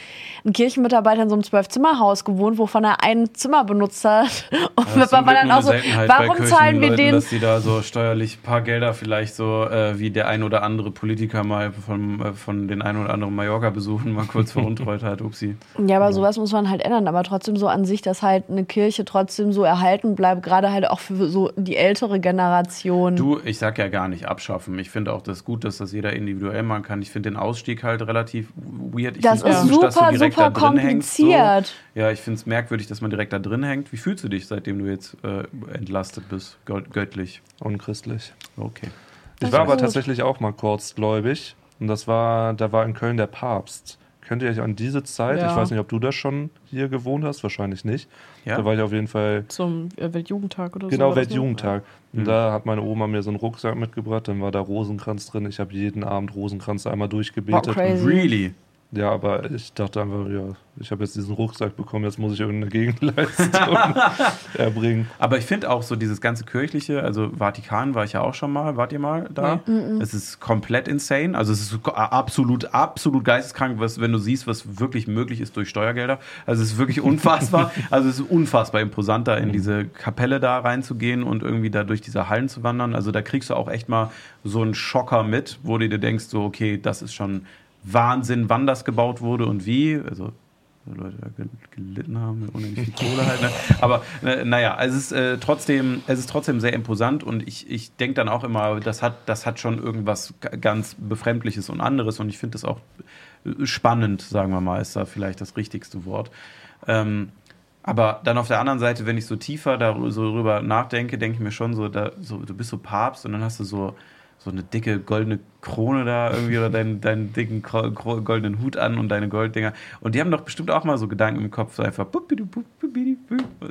ein Kirchenmitarbeiter in so einem Zwölf-Zimmer-Haus gewohnt, wovon er ein Zimmer benutzt hat. <laughs> Und zum man war dann auch so, warum zahlen wir den Dass die da so steuerlich ein paar Gelder vielleicht so, äh, wie der ein oder andere Politiker mal von, äh, von den ein oder anderen Mallorca-Besuchen mal kurz <laughs> veruntreut hat. Upsi. Ja, aber sowas muss man halt ändern. Aber trotzdem so an sich, dass halt eine Kirche trotzdem so erhalten bleibt, gerade halt auch für so die ältere Generation. Du, ich sag ja gar nicht abschaffen. Ich finde auch das gut, dass das jeder individuell machen kann. Ich finde den Ausstieg halt relativ weird. Ich das ist komisch, dass du super, direkt super da drin hängst, so. kompliziert. Ja, ich finde es merkwürdig, dass man direkt da drin hängt. Wie fühlst du dich, seitdem du jetzt äh, entlastet bist, gö- göttlich? unchristlich. Okay. Ich Das war aber gut. tatsächlich auch mal kurzgläubig. Und das war, da war in Köln der Papst. Könnt ihr euch an diese Zeit, Ja. ich weiß nicht, ob du da schon hier gewohnt hast, wahrscheinlich nicht. Ja? Da war ich auf jeden Fall, Zum äh, Weltjugendtag oder so. genau, das, ne? Weltjugendtag. Und Mhm. da hat meine Oma mir so einen Rucksack mitgebracht, dann war da Rosenkranz drin. Ich habe jeden Abend Rosenkranz einmal durchgebetet. crazy. Really? Ja, aber ich dachte einfach, ja, ich habe jetzt diesen Rucksack bekommen, jetzt muss ich irgendeine Gegenleistung <laughs> erbringen. Aber ich finde auch so dieses ganze kirchliche, also Vatikan war ich ja auch schon mal, wart ihr mal da? Es ist komplett insane, also es ist so absolut, absolut geisteskrank, was, wenn du siehst, was wirklich möglich ist durch Steuergelder. Also es ist wirklich <laughs> unfassbar, also es ist unfassbar imposant, da in diese Kapelle da reinzugehen und irgendwie da durch diese Hallen zu wandern. Also da kriegst du auch echt mal so einen Schocker mit, wo du dir denkst, so okay, das ist schon Wahnsinn, wann das gebaut wurde und wie. Also Leute da gel- gelitten haben, unendlich viel Kohle halt. Ne? Aber äh, naja, es ist, äh, trotzdem, es ist trotzdem sehr imposant und ich, ich denke dann auch immer, das hat, das hat schon irgendwas ganz Befremdliches und anderes und ich finde das auch äh, spannend, sagen wir mal, ist da vielleicht das richtigste Wort. Ähm, aber dann auf der anderen Seite, wenn ich so tiefer darüber nachdenke, denke ich mir schon so, da, so, du bist so Papst und dann hast du so, so eine dicke goldene Krone da irgendwie oder deinen, deinen dicken goldenen Hut an und deine Golddinger. Und die haben doch bestimmt auch mal so Gedanken im Kopf, so einfach,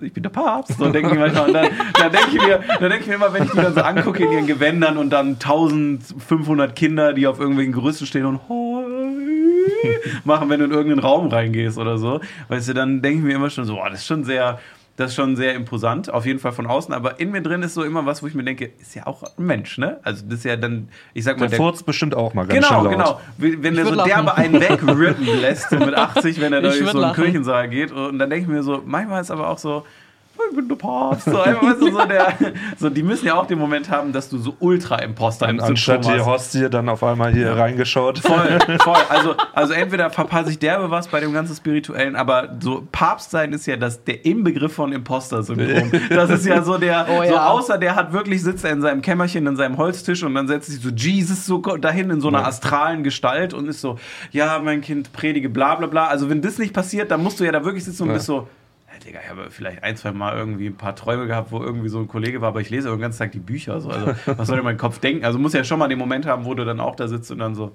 ich bin der Papst. So denke ich manchmal. Und dann, dann denke ich, mir, denk ich mir immer, wenn ich die dann so angucke in ihren Gewändern und dann 1500 Kinder, die auf irgendwelchen Gerüsten stehen und machen, wenn du in irgendeinen Raum reingehst oder so. Weißt du, dann denke ich mir immer schon so, boah, das ist schon sehr, das ist schon sehr imposant, auf jeden Fall von außen. Aber in mir drin ist so immer was, wo ich mir denke, ist ja auch ein Mensch, ne? Also das ist ja dann, ich sag mal, Der der, furzt bestimmt auch mal ganz Genau, schön laut. genau. Wenn wenn der so lachen. derbe einen wegrippen lässt, so mit <laughs> 80, wenn er durch so einen lachen. Kirchensaal geht. Und dann denke ich mir so, manchmal ist aber auch so, ich bin der Papst. So, einfach, du, so, der, so, die müssen ja auch den Moment haben, dass du so ultra-Imposter im Und anstatt die hast. Hostie dann auf einmal hier reingeschaut. Voll, <laughs> voll. Also, also entweder verpasse ich derbe was bei dem ganzen Spirituellen, aber so Papst sein ist ja das, der Inbegriff von Imposter-Syndrom. <laughs> Das ist ja so der, Oh so ja. außer der hat wirklich, sitzt er in seinem Kämmerchen, in seinem Holztisch und dann setzt sich so Jesus so dahin in so einer Ja. astralen Gestalt und ist so, ja, mein Kind predige bla bla bla. Also wenn das nicht passiert, dann musst du ja da wirklich sitzen und Ja. bist so, ja, Digga, ich habe vielleicht ein, zwei Mal irgendwie ein paar Träume gehabt, wo irgendwie so ein Kollege war, aber ich lese den ganzen Tag die Bücher. So. Also, was soll denn mein Kopf denken? Also muss ja schon mal den Moment haben, wo du dann auch da sitzt und dann so,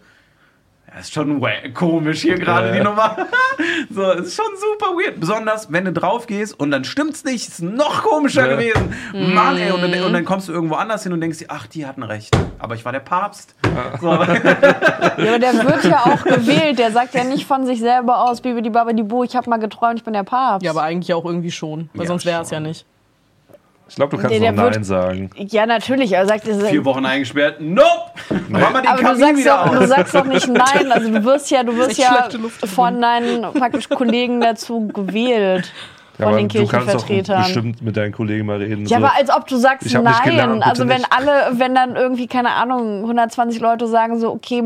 ja, ist schon komisch hier gerade Ja. die Nummer. <laughs> so, ist schon super weird. Besonders, wenn du drauf gehst und dann stimmt's nicht, ist noch komischer Ja. gewesen. Mann, ey, und dann, und dann kommst du irgendwo anders hin und denkst dir, ach, die hatten recht. Aber ich war der Papst. So, <laughs> Ja, aber der wird ja auch gewählt. Der sagt ja nicht von sich selber aus, Bibidi Babidi Bu, ich habe mal geträumt, ich bin der Papst. Ja, aber eigentlich auch irgendwie schon, weil Ja, sonst wäre es ja nicht. Ich glaube, du kannst Nee, der noch Nein wird- sagen. ja natürlich, er sagt, es vier Wochen eingesperrt. Nope! Mach mal den aber du Kamin sagst, wieder doch, du aus. sagst doch nicht <laughs> nein. Also du wirst ja, du wirst ja von deinen praktisch Kollegen dazu gewählt. Von aber den du kannst auch Kirchenvertretern. bestimmt mit deinen Kollegen mal reden. Ja, so. aber als ob du sagst nein. gelernt, also wenn nicht. alle, wenn dann irgendwie, keine Ahnung, 120 Leute sagen so, okay,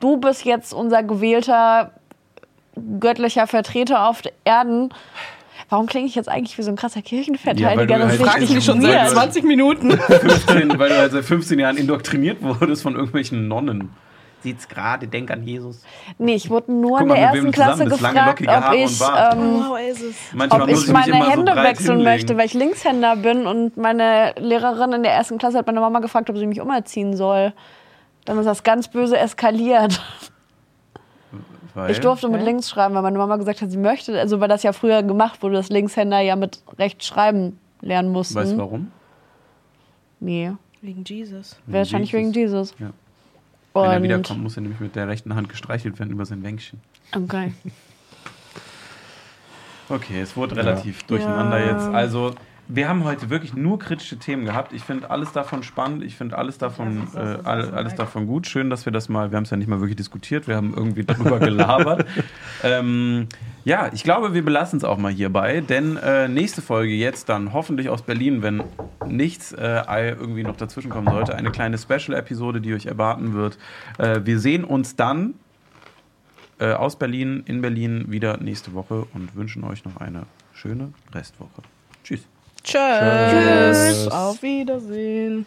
du bist jetzt unser gewählter göttlicher Vertreter auf Erden. Warum klinge ich jetzt eigentlich wie so ein krasser Kirchenverteidiger? Ja, weil du das halt ist echt Frag ich richtig mich schon seit 20 Minuten. <laughs> 15, weil du halt seit 15 Jahren indoktriniert wurdest von irgendwelchen Nonnen. Sieht's gerade, denk an Jesus. Nee, ich wurde nur Guck in mal, der ersten Klasse. Lange, gefragt, Haare ob ich, ähm. Manchmal ob ich meine so Hände breit wechseln hinlegen. möchte, weil ich Linkshänder bin und meine Lehrerin in der ersten Klasse hat meine Mama gefragt, ob sie mich umerziehen soll. Dann ist das ganz böse eskaliert. Weil- Ich durfte mit links schreiben, weil meine Mama gesagt hat, sie möchte, also weil das ja früher gemacht wurde, dass Linkshänder ja mit rechts schreiben lernen mussten. Weißt du warum? Nee, Wegen Jesus. wahrscheinlich wegen Jesus. Ja. Wenn er Und wiederkommt, muss er nämlich mit der rechten Hand gestreichelt werden über sein Wänkchen. okay. Okay, es wurde relativ durcheinander Ja. jetzt. Also, wir haben heute wirklich nur kritische Themen gehabt. Ich finde alles davon spannend. Ich finde alles davon, äh, all, alles davon gut. Schön, dass wir das mal, wir haben es ja nicht mal wirklich diskutiert. Wir haben irgendwie darüber <laughs> gelabert. ähm, ja, ich glaube, wir belassen es auch mal hierbei, denn äh, nächste Folge jetzt dann hoffentlich aus Berlin, wenn nichts äh, irgendwie noch dazwischen kommen sollte, eine kleine Special-Episode, die euch erwarten wird. Äh, wir sehen uns dann äh, aus Berlin, in Berlin wieder nächste Woche und wünschen euch noch eine schöne Restwoche. Tschüss. Tschüss. Tschüss. Auf Wiedersehen.